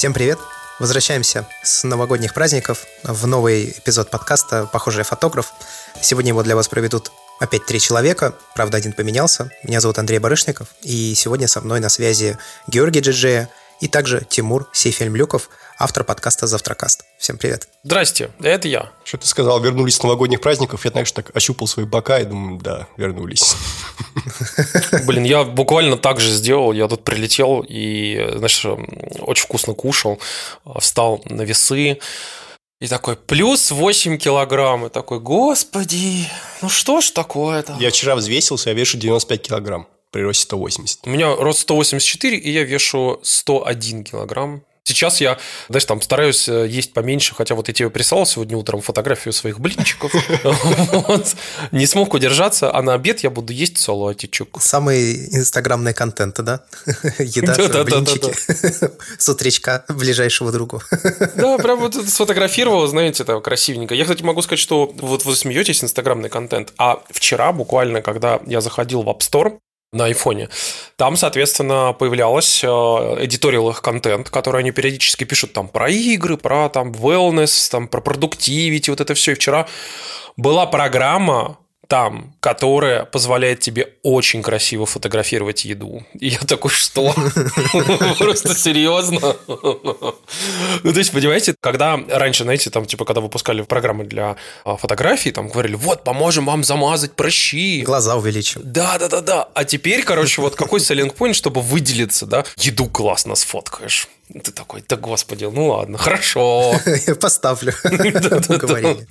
Всем привет! Возвращаемся с новогодних праздников в новый эпизод подкаста «Похожий фотограф». Сегодня его для вас проведут опять три человека, правда, один поменялся. Меня зовут Андрей Барышников, и сегодня со мной на связи Георгий Джиджея и также Тимур Сейфельмлюков, автор подкаста «Завтракаст». Всем привет. Здрасте, это я. Что ты сказал, вернулись с новогодних праздников, я, знаешь, так ощупал свои бока и думаю, да, вернулись. Блин, я буквально так же сделал, я тут прилетел и, знаешь, очень вкусно кушал, встал на весы, и такой, плюс 8 килограмм. И такой, господи, ну что ж такое-то? Я вчера взвесился, я вешу 95 килограмм при росте 180. У меня рост 184, и я вешу 101 килограмм. Сейчас я, знаешь, там стараюсь э, есть поменьше, хотя вот я тебе прислал сегодня утром фотографию своих блинчиков. Не смог удержаться, а на обед я буду есть салатичек. Самый инстаграмный контент, да? Еда, блинчики с утречка ближайшего другу. Да, прям вот сфотографировал, знаете, это красивенько. Я, кстати, могу сказать, что вот вы смеетесь, инстаграмный контент, а вчера буквально, когда я заходил в App Store, на айфоне. Там, соответственно, появлялось э, эдиториал их контент, который они периодически пишут там про игры, про там wellness, там про продуктивити, вот это все. И вчера была программа, там, которая позволяет тебе очень красиво фотографировать еду. И я такой, что? Просто серьезно? Ну, то есть, понимаете, когда раньше, знаете, там, типа, когда выпускали программы для а, фотографий, там говорили, вот, поможем вам замазать прыщи. Глаза увеличим. Да, да, да, да. А теперь, короче, вот какой selling point, чтобы выделиться, да? Еду классно сфоткаешь. Ты такой, да господи, ну ладно, хорошо. Я поставлю.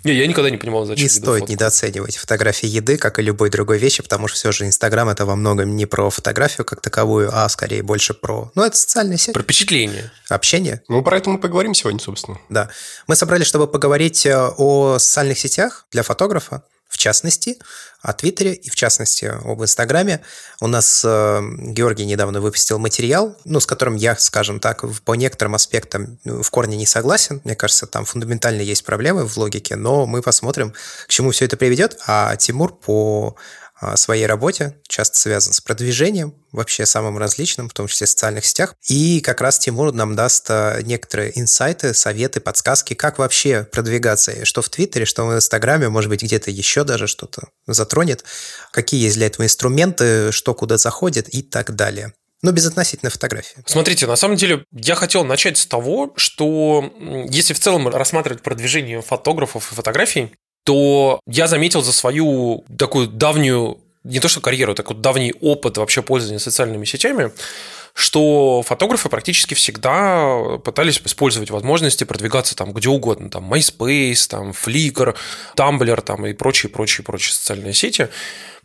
Не, я никогда не понимал, зачем. Не стоит недооценивать фотографии еды, как и любой другой вещи, потому что все же Инстаграм это во многом не про фотографию как таковую, а скорее больше про... Ну, это социальная сеть. Про впечатление. Общение. Ну, про это мы поговорим сегодня, собственно. Да. Мы собрались, чтобы поговорить э, о социальных сетях для фотографа, в частности, о Твиттере и, в частности, об Инстаграме. У нас э, Георгий недавно выпустил материал, ну, с которым я, скажем так, по некоторым аспектам ну, в корне не согласен. Мне кажется, там фундаментально есть проблемы в логике, но мы посмотрим, к чему все это приведет. А Тимур по своей работе, часто связан с продвижением, вообще самым различным, в том числе в социальных сетях. И как раз Тимур нам даст а, некоторые инсайты, советы, подсказки, как вообще продвигаться, что в Твиттере, что в Инстаграме, может быть, где-то еще даже что-то затронет, какие есть для этого инструменты, что куда заходит и так далее. Но без относительной фотографии. Смотрите, на самом деле я хотел начать с того, что если в целом рассматривать продвижение фотографов и фотографий, то я заметил за свою такую давнюю, не то что карьеру, так вот давний опыт вообще пользования социальными сетями, что фотографы практически всегда пытались использовать возможности продвигаться там где угодно, там MySpace, там Flickr, Tumblr там и прочие, прочие, прочие социальные сети.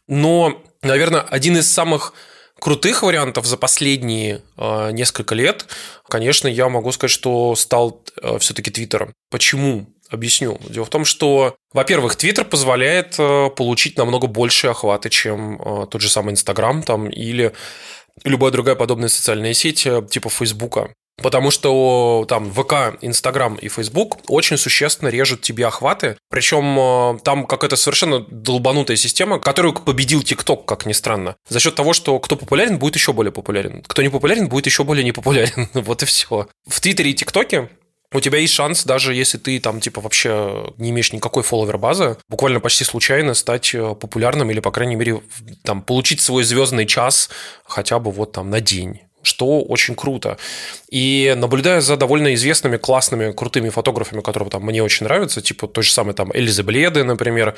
Но, наверное, один из самых крутых вариантов за последние э, несколько лет, конечно, я могу сказать, что стал э, все-таки Твиттером. Почему? Объясню. Дело в том, что, во-первых, Twitter позволяет э, получить намного больше охвата, чем э, тот же самый Инстаграм там или любая другая подобная социальная сеть э, типа Фейсбука. Потому что там ВК, Инстаграм и Фейсбук очень существенно режут тебе охваты. Причем там какая-то совершенно долбанутая система, которую победил ТикТок, как ни странно. За счет того, что кто популярен, будет еще более популярен. Кто не популярен, будет еще более непопулярен. вот и все. В Твиттере и ТикТоке у тебя есть шанс, даже если ты там, типа, вообще не имеешь никакой фолловер базы, буквально почти случайно стать э, популярным или, по крайней мере, там, получить свой звездный час хотя бы вот там на день что очень круто. И наблюдая за довольно известными, классными, крутыми фотографами, которые там мне очень нравятся, типа той же самой там Эльзы Бледы, например,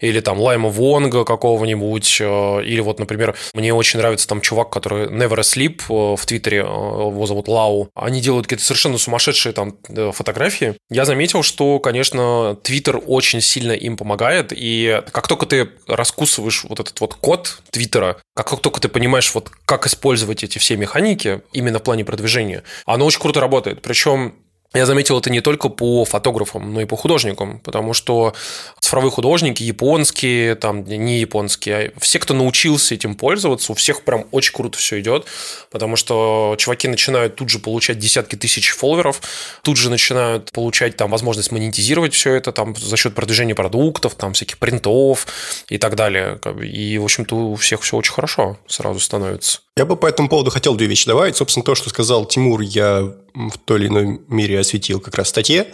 или там Лайма Вонга какого-нибудь, э, или вот, например, мне очень нравится там чувак, который Never Sleep э, в Твиттере, э, его зовут Лау. Они делают какие-то совершенно сумасшедшие там фотографии. Я заметил, что, конечно, Твиттер очень сильно им помогает, и как только ты раскусываешь вот этот вот код Твиттера, как только ты понимаешь, вот как использовать эти все механизмы, механики, именно в плане продвижения, оно очень круто работает. Причем я заметил это не только по фотографам, но и по художникам, потому что цифровые художники, японские, там не японские, а все, кто научился этим пользоваться, у всех прям очень круто все идет, потому что чуваки начинают тут же получать десятки тысяч фолловеров, тут же начинают получать там возможность монетизировать все это там за счет продвижения продуктов, там всяких принтов и так далее. И, в общем-то, у всех все очень хорошо сразу становится. Я бы по этому поводу хотел две вещи добавить. Собственно, то, что сказал Тимур, я в той или иной мере осветил как раз в статье.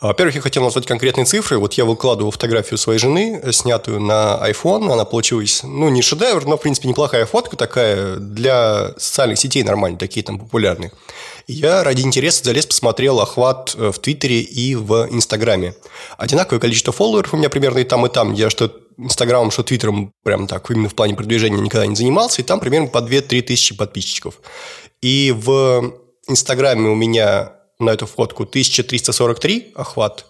Во-первых, я хотел назвать конкретные цифры. Вот я выкладывал фотографию своей жены, снятую на iPhone. Она получилась, ну, не шедевр, но, в принципе, неплохая фотка такая для социальных сетей нормальные, такие там популярные. Я ради интереса залез, посмотрел охват э, в Твиттере и в Инстаграме. Одинаковое количество фолловеров у меня примерно и там, и там. Я что Инстаграмом, что Твиттером прям так именно в плане продвижения никогда не занимался, и там примерно по 2-3 тысячи подписчиков. И в Инстаграме у меня на эту фотку 1343 охват,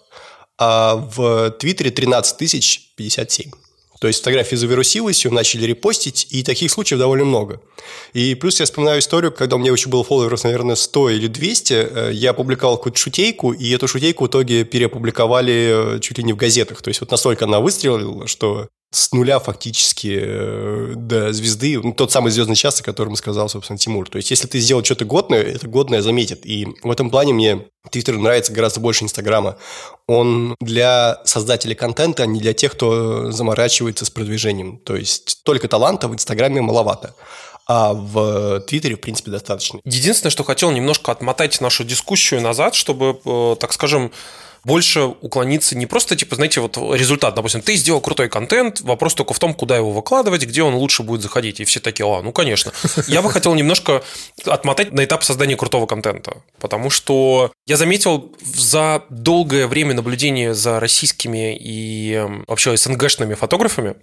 а в Твиттере 13 тысяч 57. То есть фотография завирусилась, ее начали репостить, и таких случаев довольно много. И плюс я вспоминаю историю, когда у меня еще было фолловеров, наверное, 100 или 200, э, я опубликовал какую-то шутейку, и эту шутейку в итоге переопубликовали э, чуть ли не в газетах. То есть вот настолько она выстрелила, что с нуля фактически э, до звезды, ну, тот самый звездный час, о котором сказал, собственно, Тимур. То есть, если ты сделал что-то годное, это годное заметит. И в этом плане мне Твиттер нравится гораздо больше Инстаграма. Он для создателей контента, а не для тех, кто заморачивается с продвижением. То есть, только таланта в Инстаграме маловато а в Твиттере, в принципе, достаточно. Единственное, что хотел немножко отмотать нашу дискуссию назад, чтобы, э, так скажем, больше уклониться не просто, типа, знаете, вот результат, допустим, ты сделал крутой контент, вопрос только в том, куда его выкладывать, где он лучше будет заходить. И все такие, а, ну, конечно. Я бы хотел немножко отмотать на этап создания крутого контента, потому что я заметил за долгое время наблюдения за российскими и эм, вообще СНГшными фотографами,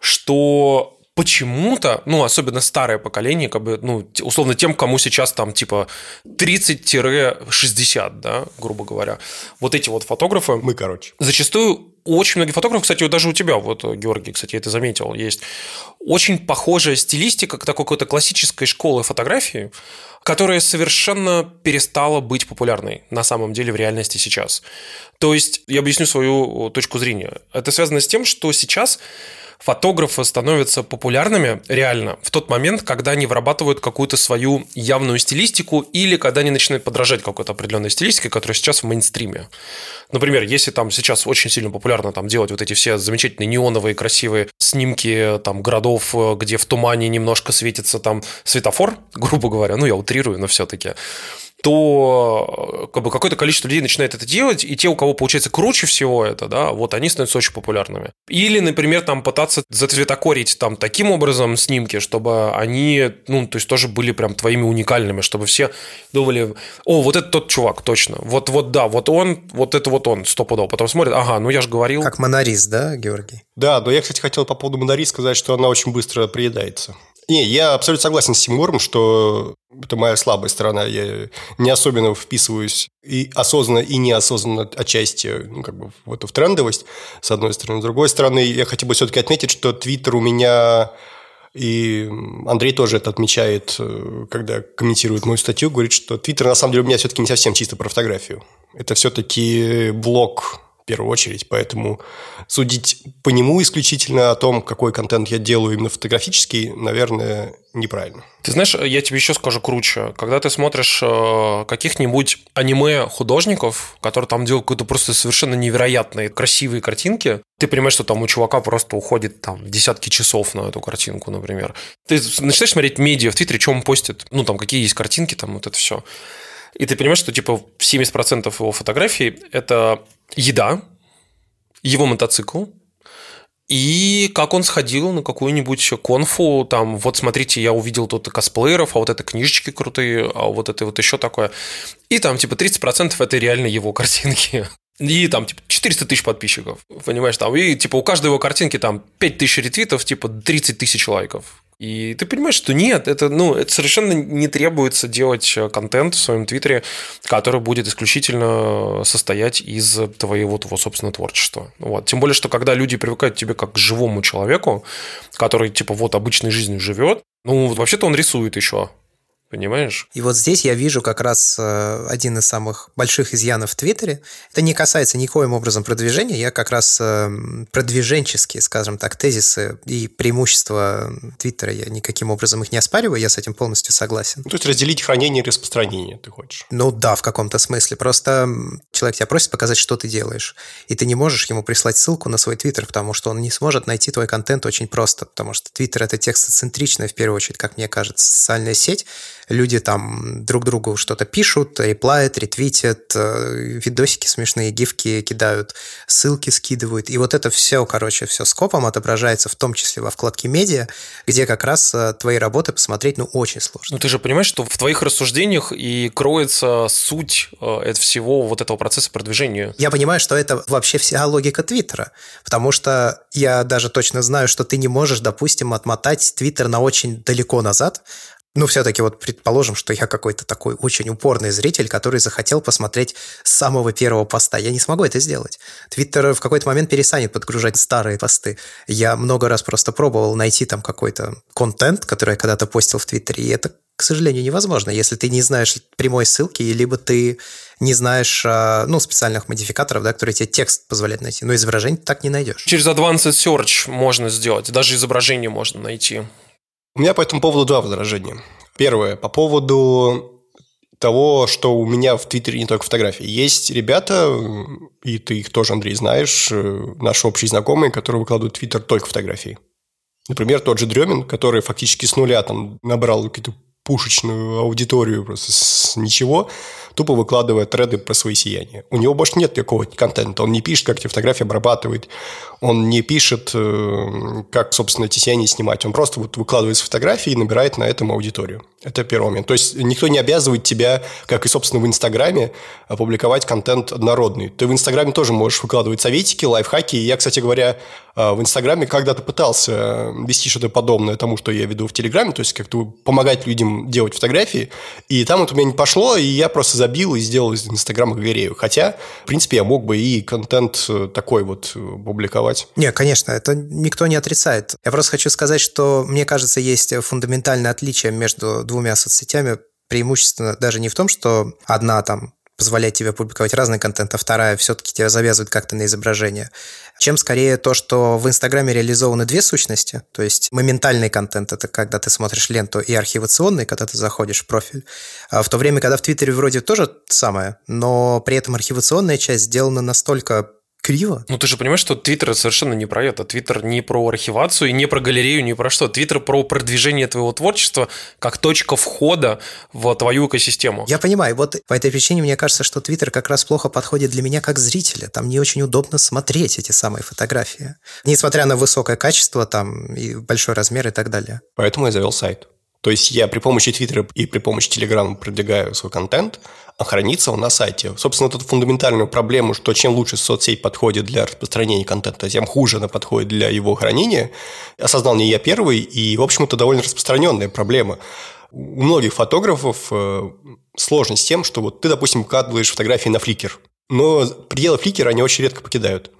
что почему-то, ну, особенно старое поколение, как бы, ну, условно, тем, кому сейчас там, типа, 30-60, да, грубо говоря, вот эти вот фотографы... Мы, короче. Зачастую очень многие фотографы, кстати, даже у тебя, вот, Георгий, кстати, я это заметил, есть очень похожая стилистика к такой какой-то классической школы фотографии, которая совершенно перестала быть популярной на самом деле в реальности сейчас. То есть, я объясню свою точку зрения. Это связано с тем, что сейчас фотографы становятся популярными реально в тот момент, когда они вырабатывают какую-то свою явную стилистику или когда они начинают подражать какой-то определенной стилистике, которая сейчас в мейнстриме. Например, если там сейчас очень сильно популярно там делать вот эти все замечательные неоновые красивые снимки там городов, где в тумане немножко светится там светофор, грубо говоря, ну я утрирую, но все-таки то как бы, какое-то количество людей начинает это делать, и те, у кого получается круче всего это, да, вот они становятся очень популярными. Или, например, там пытаться зацветокорить там таким образом снимки, чтобы они, ну, то есть тоже были прям твоими уникальными, чтобы все думали, о, вот это тот чувак, точно, вот, вот, да, вот он, вот это вот он, стопудово. Потом смотрят, ага, ну я же говорил. Как монорис, да, Георгий? Да, но я, кстати, хотел по поводу монорис сказать, что она очень быстро приедается. Не, я абсолютно согласен с Тимуром, что это моя слабая сторона. Я не особенно вписываюсь и осознанно, и неосознанно отчасти ну, как бы в эту в трендовость, с одной стороны. С другой стороны, я хотел бы все-таки отметить, что Твиттер у меня и Андрей тоже это отмечает, э, когда комментирует мою статью, говорит, что Твиттер на самом деле у меня все-таки не совсем чисто про фотографию. Это все-таки блог в первую очередь, поэтому судить по нему исключительно о том, какой контент я делаю именно фотографический, наверное, неправильно. Ты знаешь, я тебе еще скажу круче. Когда ты смотришь э, каких-нибудь аниме-художников, которые там делают какие-то просто совершенно невероятные красивые картинки, ты понимаешь, что там у чувака просто уходит там десятки часов на эту картинку, например. Ты начинаешь смотреть медиа в Твиттере, что он постит, ну, там, какие есть картинки, там, вот это все. И ты понимаешь, что типа 70% его фотографий – это еда, его мотоцикл, и как он сходил на какую-нибудь конфу, там, вот смотрите, я увидел тут косплееров, а вот это книжечки крутые, а вот это вот еще такое. И там, типа, 30% это реально его картинки. И там, типа, 400 тысяч подписчиков, понимаешь, там, и, типа, у каждой его картинки там 5 тысяч ретвитов, типа, 30 тысяч лайков. И ты понимаешь, что нет, это, ну, это совершенно не требуется делать э, контент в своем твиттере, который будет исключительно состоять из твоего, твоего собственного творчества. Вот. Тем более, что когда люди привыкают к тебе как к живому человеку, который, типа, вот обычной жизнью живет, ну, вообще-то он рисует еще, Понимаешь? И вот здесь я вижу как раз э, один из самых больших изъянов в Твиттере. Это не касается никоим образом продвижения. Я как раз э, продвиженческие, скажем так, тезисы и преимущества Твиттера, я никаким образом их не оспариваю, я с этим полностью согласен. Ну, то есть разделить хранение и распространение ты хочешь? Ну да, в каком-то смысле. Просто человек тебя просит показать, что ты делаешь. И ты не можешь ему прислать ссылку на свой Твиттер, потому что он не сможет найти твой контент очень просто. Потому что Твиттер – это текстоцентричная, в первую очередь, как мне кажется, социальная сеть, люди там друг другу что-то пишут, реплают, ретвитят, э, видосики смешные, гифки кидают, ссылки скидывают. И вот это все, короче, все скопом отображается в том числе во вкладке медиа, где как раз э, твои работы посмотреть, ну, очень сложно. Ну, ты же понимаешь, что в твоих рассуждениях и кроется суть э, всего вот этого процесса продвижения. Я понимаю, что это вообще вся логика Твиттера, потому что я даже точно знаю, что ты не можешь, допустим, отмотать Твиттер на очень далеко назад, ну, все-таки вот предположим, что я какой-то такой очень упорный зритель, который захотел посмотреть с самого первого поста. Я не смогу это сделать. Твиттер в какой-то момент перестанет подгружать старые посты. Я много раз просто пробовал найти там какой-то контент, который я когда-то постил в Твиттере, и это, к сожалению, невозможно, если ты не знаешь прямой ссылки, либо ты не знаешь а, ну, специальных модификаторов, да, которые тебе текст позволяют найти. Но изображение ты так не найдешь. Через Advanced Search можно сделать, даже изображение можно найти. У меня по этому поводу два возражения. Первое, по поводу того, что у меня в Твиттере не только фотографии. Есть ребята, и ты их тоже, Андрей, знаешь, э, наши общие знакомые, которые выкладывают в Твиттер только фотографии. Например, тот же Дремин, который фактически с нуля там набрал какую-то пушечную аудиторию просто с ничего, тупо выкладывая треды про свои сияния. У него больше нет никакого контента. Он не пишет, как эти фотографии обрабатывать. Он не пишет, э, как, собственно, эти сияния снимать. Он просто вот выкладывает фотографии и набирает на этом аудиторию. Это первый момент. То есть никто не обязывает тебя, как и, собственно, в Инстаграме, опубликовать контент однородный. Ты в Инстаграме тоже можешь выкладывать советики, лайфхаки. И я, кстати говоря, в Инстаграме когда-то пытался вести что-то подобное тому, что я веду в Телеграме, то есть как-то помогать людям делать фотографии. И там вот у меня не пошло, и я просто забил и сделал из Инстаграма галерею. Хотя, в принципе, я мог бы и контент э, такой вот публиковать. Не, конечно, это никто не отрицает. Я просто хочу сказать, что, мне кажется, есть фундаментальное отличие между двумя соцсетями преимущественно даже не в том, что одна там позволяет тебе публиковать разный контент, а вторая все-таки тебя завязывает как-то на изображение, чем скорее то, что в Инстаграме реализованы две сущности, то есть моментальный контент – это когда ты смотришь ленту, и архивационный, когда ты заходишь в профиль, а в то время, когда в Твиттере вроде тоже самое, но при этом архивационная часть сделана настолько криво. Ну, ты же понимаешь, что Твиттер совершенно не про это. Твиттер не про архивацию, и не про галерею, не про что. Твиттер про продвижение твоего творчества как точка входа в твою экосистему. Я понимаю. Вот по этой причине мне кажется, что Твиттер как раз плохо подходит для меня как зрителя. Там не очень удобно смотреть эти самые фотографии. Несмотря на высокое качество там и большой размер и так далее. Поэтому я завел сайт. То есть я при помощи Твиттера и при помощи Телеграма продвигаю свой контент, а хранится он на сайте. Собственно, вот эту фундаментальную проблему, что чем лучше соцсеть подходит для распространения контента, тем хуже она подходит для его хранения, осознал не я первый, и, в общем, это довольно распространенная проблема. У многих фотографов э, сложность с тем, что вот ты, допустим, выкладываешь фотографии на фликер, но пределы фликера они очень редко покидают.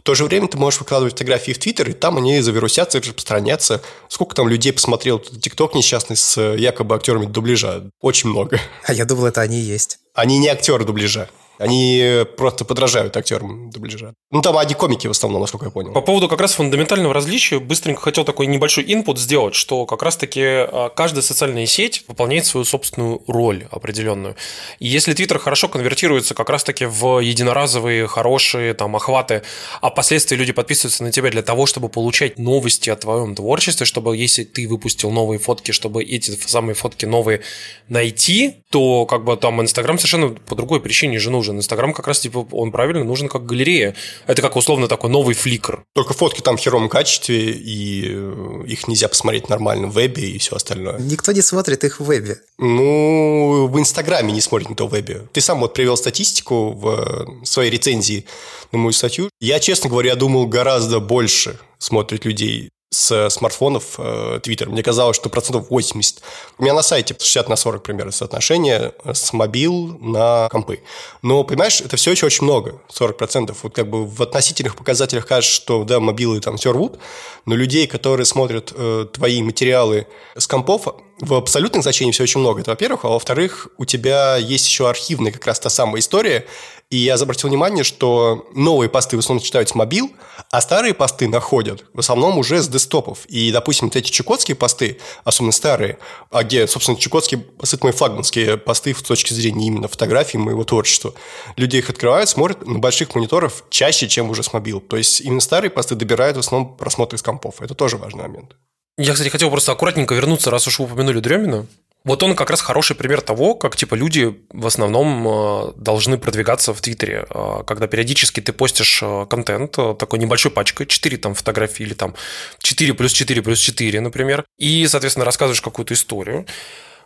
В то же время ты можешь выкладывать фотографии в Твиттер, и там они завирусятся и распространятся. Сколько там людей посмотрел ТикТок несчастный с якобы актерами дубляжа? Очень много. А я думал, это они и есть. Они не актеры дубляжа. Они просто подражают актерам дубляжа. Ну, там одни комики в основном, насколько я понял. По поводу как раз фундаментального различия, быстренько хотел такой небольшой инпут сделать, что как раз-таки а, каждая социальная сеть выполняет свою собственную роль определенную. И если Твиттер хорошо конвертируется как раз-таки в единоразовые, хорошие там охваты, а впоследствии люди подписываются на тебя для того, чтобы получать новости о твоем творчестве, чтобы если ты выпустил новые фотки, чтобы эти самые фотки новые найти, то как бы там Инстаграм совершенно по другой причине же нужен нужен. Инстаграм как раз, типа, он правильно нужен как галерея. Это как условно такой новый фликр. Только фотки там в херовом качестве, и э, их нельзя посмотреть нормально в вебе и все остальное. Никто не смотрит их в вебе. Ну, в Инстаграме не смотрит никто в вебе. Ты сам вот привел статистику в э, своей рецензии на мою статью. Я, честно говоря, думал, гораздо больше смотрит людей с смартфонов э, Twitter. Мне казалось, что процентов 80. У меня на сайте 60 на 40 примерно соотношение с мобил на компы. Но, понимаешь, это все еще очень много, 40 процентов. Вот как бы в относительных показателях кажется, что, да, мобилы там все рвут, но людей, которые смотрят э, твои материалы с компов, в абсолютных значениях все очень много, это во-первых. А во-вторых, у тебя есть еще архивная как раз та самая история. И я обратил внимание, что новые посты в основном читают с мобил, а старые посты находят в основном уже с десктопов. И, допустим, вот эти чукотские посты, особенно старые, а где, собственно, чукотские посты, мои флагманские посты с точки зрения именно фотографии моего творчества, люди их открывают, смотрят на больших мониторах чаще, чем уже с мобил. То есть именно старые посты добирают в основном просмотры с компов. Это тоже важный момент. Я, кстати, хотел просто аккуратненько вернуться, раз уж вы упомянули Дремина. Вот он как раз хороший пример того, как типа люди в основном э, должны продвигаться в Твиттере, э, когда периодически ты постишь э, контент такой небольшой пачкой, 4 там фотографии или там 4 плюс 4 плюс 4, например, и, соответственно, рассказываешь какую-то историю.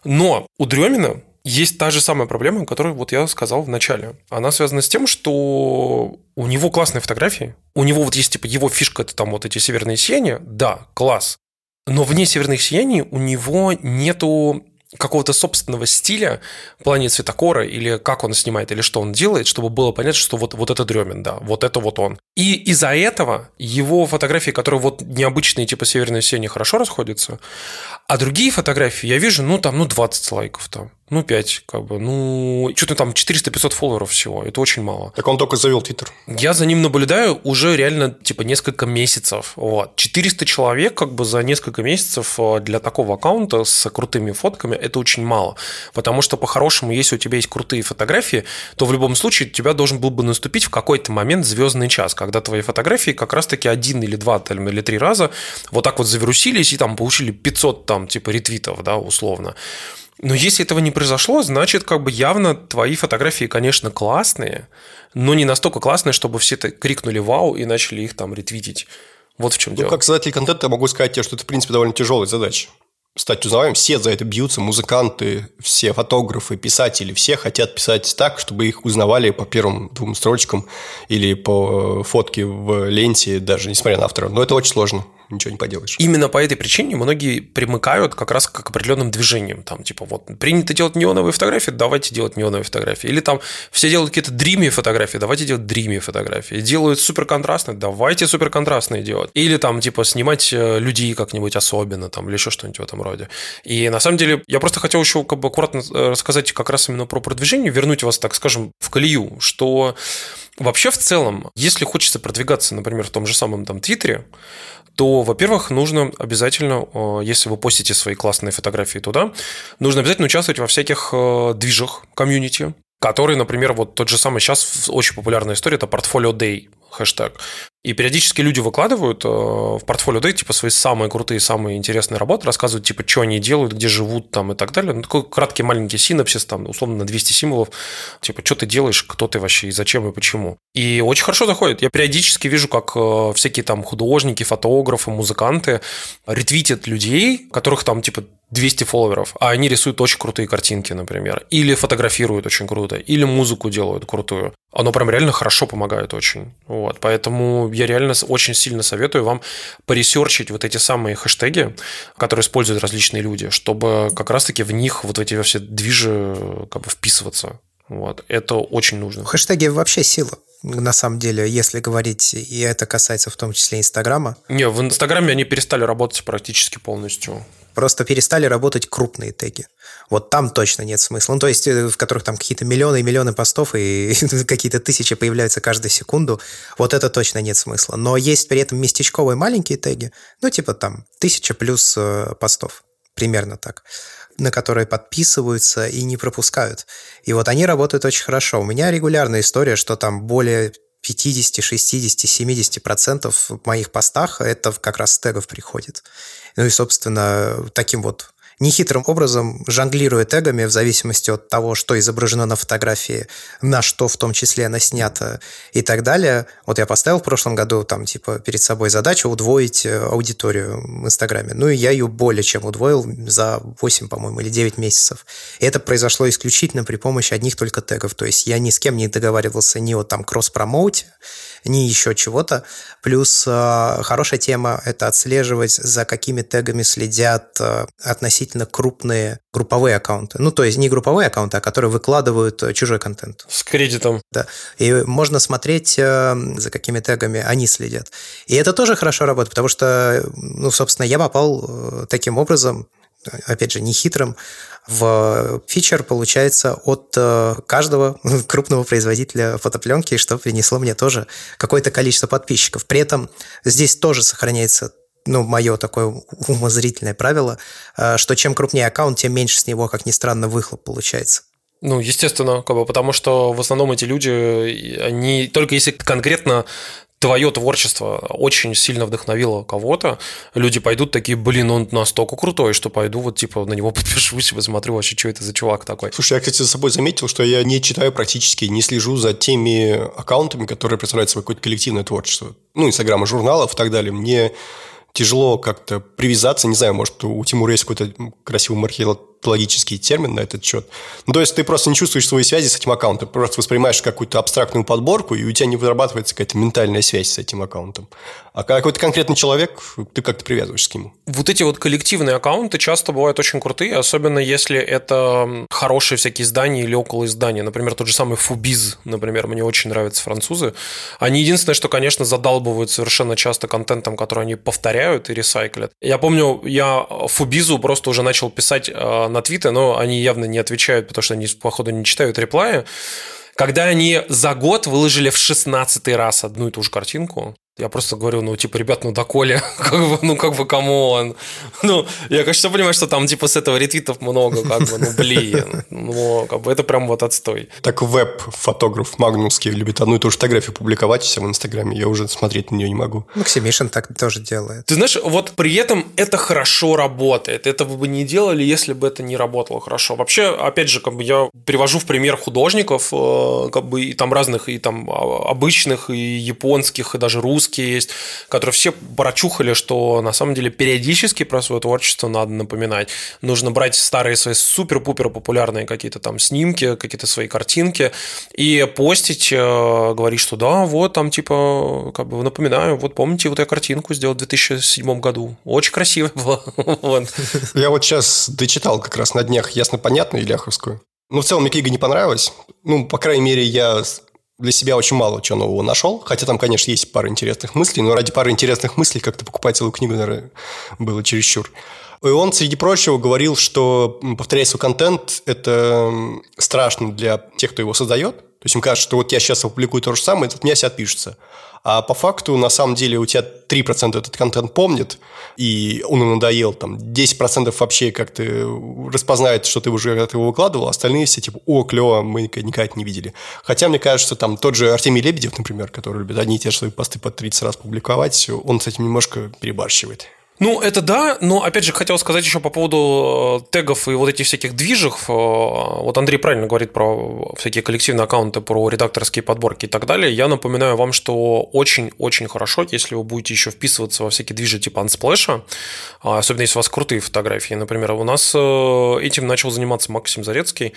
Но у Дремина есть та же самая проблема, которую вот я сказал в начале. Она связана с тем, что у него классные фотографии, у него вот есть типа его фишка, это там вот эти северные сияния, да, класс. Но вне северных сияний у него нету какого-то собственного стиля в плане цветокора или как он снимает, или что он делает, чтобы было понятно, что вот, вот это Дремин, да, вот это вот он. И из-за этого его фотографии, которые вот необычные, типа «Северное сияние», хорошо расходятся, а другие фотографии я вижу, ну, там, ну, 20 лайков там ну, 5, как бы, ну, что-то там 400-500 фолловеров всего, это очень мало. Так он только завел Твиттер. Я за ним наблюдаю уже реально, типа, несколько месяцев, вот. 400 человек, как бы, за несколько месяцев э, для такого аккаунта с крутыми фотками, это очень мало, потому что, по-хорошему, если у тебя есть крутые фотографии, то в любом случае у тебя должен был бы наступить в какой-то момент звездный час, когда твои фотографии как раз-таки один или два там, или три раза вот так вот завирусились и там получили 500 там, типа, ретвитов, да, условно. Но если этого не произошло, значит, как бы явно твои фотографии, конечно, классные, но не настолько классные, чтобы все это крикнули «Вау!» и начали их там ретвитить. Вот в чем ну, дело. Как создатель контента я могу сказать тебе, что это, в принципе, довольно тяжелая задача. Стать узнаваемым, все за это бьются, музыканты, все фотографы, писатели, все хотят писать так, чтобы их узнавали по первым двум строчкам или по фотке в ленте, даже несмотря на автора. Но это очень сложно ничего не поделаешь. Именно по этой причине многие примыкают как раз к определенным движениям. Там, типа, вот, принято делать неоновые фотографии, давайте делать неоновые фотографии. Или там все делают какие-то дримие фотографии, давайте делать дримие фотографии. Делают суперконтрастные, давайте суперконтрастные делать. Или там, типа, снимать э, людей как-нибудь особенно, там, или еще что-нибудь в этом роде. И на самом деле, я просто хотел еще как бы аккуратно э, рассказать как раз именно про продвижение, вернуть вас, так скажем, в колею, что Вообще, в целом, если хочется продвигаться, например, в том же самом там Твиттере, то, во-первых, нужно обязательно, э, если вы постите свои классные фотографии туда, нужно обязательно участвовать во всяких э, движах комьюнити, которые, например, вот тот же самый сейчас очень популярная история – это портфолио Day хэштег. И периодически люди выкладывают э, в портфолио да, типа свои самые крутые, самые интересные работы, рассказывают, типа, что они делают, где живут там и так далее. Ну, такой краткий маленький синапсис, там, условно, на 200 символов, типа, что ты делаешь, кто ты вообще, и зачем, и почему. И очень хорошо заходит. Я периодически вижу, как э, всякие там художники, фотографы, музыканты ретвитят людей, которых там, типа, 200 фолловеров, а они рисуют очень крутые картинки, например, или фотографируют очень круто, или музыку делают крутую. Оно прям реально хорошо помогает очень. Вот, поэтому я реально очень сильно советую вам поресерчить вот эти самые хэштеги, которые используют различные люди, чтобы как раз-таки в них вот в эти все движи как бы вписываться. Вот, это очень нужно. Хэштеги вообще сила на самом деле, если говорить, и это касается в том числе Инстаграма. Не, в Инстаграме они перестали работать практически полностью. Просто перестали работать крупные теги. Вот там точно нет смысла. Ну, то есть, э, в которых там какие-то миллионы и миллионы постов и какие-то тысячи появляются каждую секунду. Вот это точно нет смысла. Но есть при этом местечковые маленькие теги, ну, типа там тысяча плюс э, постов. Примерно так на которые подписываются и не пропускают. И вот они работают очень хорошо. У меня регулярная история, что там более 50, 60, 70 процентов в моих постах это как раз с тегов приходит. Ну и, собственно, таким вот нехитрым образом, жонглируя тегами в зависимости от того, что изображено на фотографии, на что в том числе она снята и так далее. Вот я поставил в прошлом году там типа перед собой задачу удвоить э, аудиторию в Инстаграме. Ну и я ее более чем удвоил за 8, по-моему, или 9 месяцев. И это произошло исключительно при помощи одних только тегов. То есть я ни с кем не договаривался ни о там кросс-промоуте, ни еще чего-то. Плюс э, хорошая тема – это отслеживать, за какими тегами следят э, относительно крупные групповые аккаунты. Ну, то есть не групповые аккаунты, а которые выкладывают э, чужой контент. С кредитом. Да. И можно смотреть, за какими тегами они следят. И это тоже хорошо работает, потому что, ну, собственно, я попал таким образом опять же, не хитрым, в фичер получается от э, каждого крупного производителя фотопленки, что принесло мне тоже какое-то количество подписчиков. При этом здесь тоже сохраняется ну, мое такое умозрительное правило, э, что чем крупнее аккаунт, тем меньше с него, как ни странно, выхлоп получается. Ну, естественно, как бы, потому что в основном эти люди, они только если конкретно твое творчество очень сильно вдохновило кого-то, люди пойдут такие, блин, он настолько крутой, что пойду вот типа на него подпишусь и посмотрю вообще, что это за чувак такой. Слушай, я, кстати, за собой заметил, что я не читаю практически, не слежу за теми аккаунтами, которые представляют собой какое-то коллективное творчество. Ну, инстаграмы, журналов и так далее. Мне тяжело как-то привязаться, не знаю, может, у Тимура есть какой-то красивый маркетинг логический термин на этот счет. Ну, то есть ты просто не чувствуешь своей связи с этим аккаунтом, просто воспринимаешь какую-то абстрактную подборку, и у тебя не вырабатывается какая-то ментальная связь с этим аккаунтом. А какой-то конкретный человек, ты как-то привязываешься к нему. Вот эти вот коллективные аккаунты часто бывают очень крутые, особенно если это хорошие всякие издания или около издания. Например, тот же самый Фубиз, например, мне очень нравятся французы. Они единственное, что, конечно, задалбывают совершенно часто контентом, который они повторяют и ресайклят. Я помню, я Фубизу просто уже начал писать э, на твиты, но они явно не отвечают, потому что они, походу, не читают реплаи. Когда они за год выложили в 16 раз одну и ту же картинку, я просто говорю, ну, типа, ребят, ну, доколе, как бы, ну, как бы, come on. Ну, я, конечно, понимаю, что там, типа, с этого ретвитов много, как бы, ну, блин. Ну, как бы, это прям вот отстой. Так веб-фотограф Магнусский любит одну и ту же фотографию публиковать все в Инстаграме. Я уже смотреть на нее не могу. Максимишин так тоже делает. Ты знаешь, вот при этом это хорошо работает. Это вы бы не делали, если бы это не работало хорошо. Вообще, опять же, как бы, я привожу в пример художников, э, как бы, и там разных, и там а, обычных, и японских, и даже русских, русские есть, которые все прочухали, что на самом деле периодически про свое творчество надо напоминать. Нужно брать старые свои супер-пупер популярные какие-то там снимки, какие-то свои картинки и постить, э, говорить, что да, вот там типа, как бы напоминаю, вот помните, вот я картинку сделал в 2007 году. Очень красиво было. Я вот сейчас дочитал как раз на днях ясно-понятно Иляховскую. Ну, в целом мне книга не понравилась. Ну, по крайней мере, я для себя очень мало чего нового нашел. Хотя там, конечно, есть пара интересных мыслей, но ради пары интересных мыслей как-то покупать целую книгу, наверное, было чересчур. И он, среди прочего, говорил, что повторять свой контент – это страшно для тех, кто его создает. То есть им кажется, что вот я сейчас опубликую то же самое, этот меня все отпишется. А по факту, на самом деле, у тебя 3% этот контент помнит, и он надоел, там, 10% вообще как-то распознает, что ты уже когда-то его выкладывал, а остальные все типа, о, клево, мы никогда это не видели. Хотя, мне кажется, там тот же Артемий Лебедев, например, который любит одни и те же свои посты по 30 раз публиковать, он с этим немножко перебарщивает. Ну, это да, но опять же хотел сказать еще по поводу э, тегов и вот этих всяких движек. Э, вот Андрей правильно говорит про всякие коллективные аккаунты, про редакторские подборки и так далее. Я напоминаю вам, что очень-очень хорошо, если вы будете еще вписываться во всякие движи типа Unsplash, а, особенно если у вас крутые фотографии. Например, у нас э, этим начал заниматься Максим Зарецкий.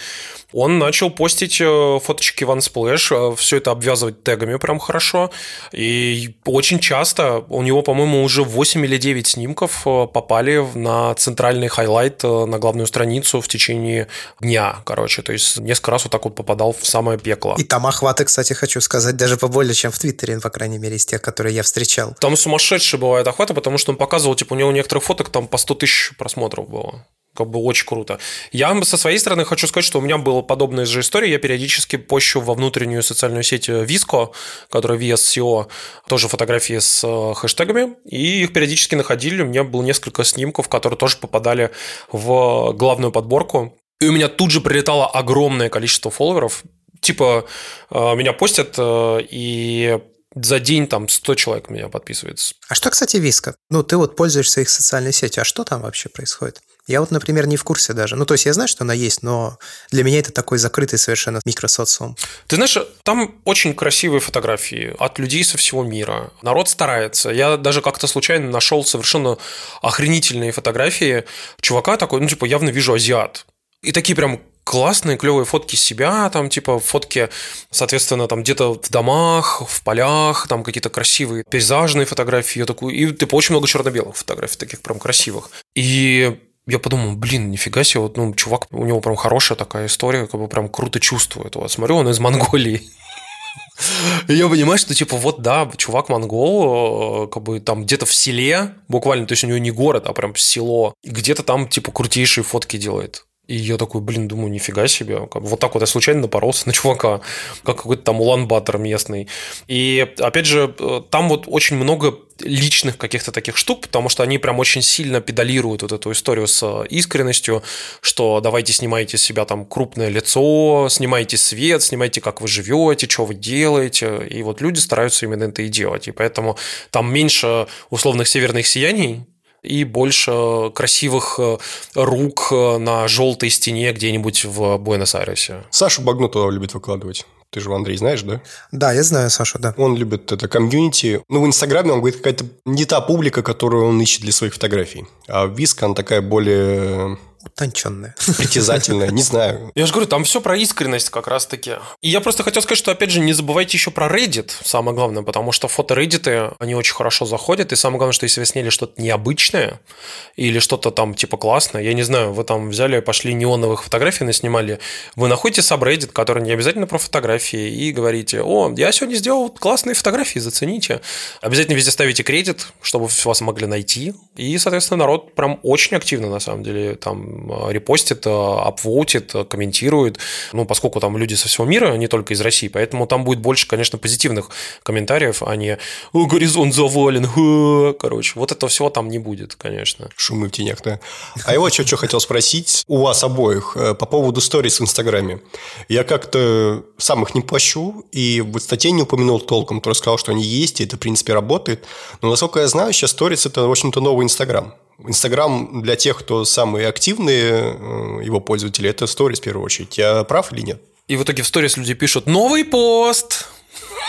Он начал постить фоточки в Unsplash, все это обвязывать тегами прям хорошо. И очень часто у него, по-моему, уже 8 или 9 снимков снимков э, попали на центральный highlight, э, на главную страницу в течение дня, короче. То есть несколько раз вот так вот попадал в самое пекло. И там охваты, кстати, хочу сказать, даже поболее, чем в Твиттере, по крайней мере, из тех, которые я встречал. Там сумасшедшие бывают охваты, потому что он показывал, типа, у него некоторых фоток там по 100 тысяч просмотров было как бы очень круто. Я со своей стороны хочу сказать, что у меня была подобная же история. Я периодически пощу во внутреннюю социальную сеть Visco, которая VSCO, тоже фотографии с э, хэштегами, и их периодически находили. У меня было несколько снимков, которые тоже попадали в главную подборку. И у меня тут же прилетало огромное количество фолловеров. Типа, э, меня постят, э, и за день там 100 человек меня подписывается. А что, кстати, Виска? Ну, ты вот пользуешься их социальной сетью, а что там вообще происходит? Я вот, например, не в курсе даже. Ну, то есть я знаю, что она есть, но для меня это такой закрытый совершенно микросоциум. Ты знаешь, там очень красивые фотографии от людей со всего мира. Народ старается. Я даже как-то случайно нашел совершенно охренительные фотографии чувака такой, ну, типа, явно вижу азиат. И такие прям классные, клевые фотки себя, там, типа, фотки, соответственно, там, где-то в домах, в полях, там, какие-то красивые пейзажные фотографии, я такой, и, типа, очень много черно-белых фотографий, таких прям красивых. И я подумал, блин, нифига себе, вот, ну, чувак, у него прям хорошая такая история, как бы прям круто чувствует. Вот, смотрю, он из Монголии. И я понимаю, что типа вот да, чувак монгол, э, как бы там где-то в селе, буквально, то есть у него не город, а прям село, где-то там типа крутейшие фотки делает. И я такой, блин, думаю, нифига себе. Вот так вот я случайно напоролся на чувака, как какой-то там Улан-Батор местный. И, опять же, э, там вот очень много личных каких-то таких штук, потому что они прям очень сильно педалируют вот эту историю с э, искренностью, что давайте снимайте с себя там крупное лицо, снимайте свет, снимайте, как вы живете, что вы делаете. И вот люди стараются именно это и делать. И поэтому там меньше условных северных сияний, и больше красивых э, рук э, на желтой стене где-нибудь в Буэнос-Айресе. Саша Багнутова любит выкладывать. Ты же Андрей знаешь, да? Да, я знаю Сашу, да. Он любит это комьюнити. Ну, в Инстаграме он говорит, какая-то не та публика, которую он ищет для своих фотографий. А Виска, она такая более утонченная. Притязательная, не знаю. Я же говорю, там все про искренность как раз-таки. И я просто хотел сказать, что, опять же, не забывайте еще про Reddit, самое главное, потому что фото Reddit, они очень хорошо заходят, и самое главное, что если вы сняли что-то необычное или что-то там типа классное, я не знаю, вы там взяли, пошли неоновых фотографий наснимали, вы находите сабреддит, который не обязательно про фотографии, и говорите, о, я сегодня сделал классные фотографии, зацените. Обязательно везде ставите кредит, чтобы вас могли найти, и, соответственно, народ прям очень активно, на самом деле, там репостит, апвотит, комментирует. Ну, поскольку там люди со всего мира, а не только из России, поэтому там будет больше, конечно, позитивных комментариев, а не «О, горизонт завален», ха". короче. Вот этого всего там не будет, конечно. Шумы в тенях, да. А я вот что, что хотел спросить у вас обоих э, по поводу сторис в Инстаграме. Я как-то сам их не площу, и в статье не упомянул толком, только сказал, что они есть, и это, в принципе, работает. Но, насколько я знаю, сейчас сторис – это, в общем-то, новый Инстаграм. Инстаграм для тех, кто самые активные э, его пользователи, это сторис в первую очередь. Я прав или нет? И в итоге в сторис люди пишут «Новый пост!»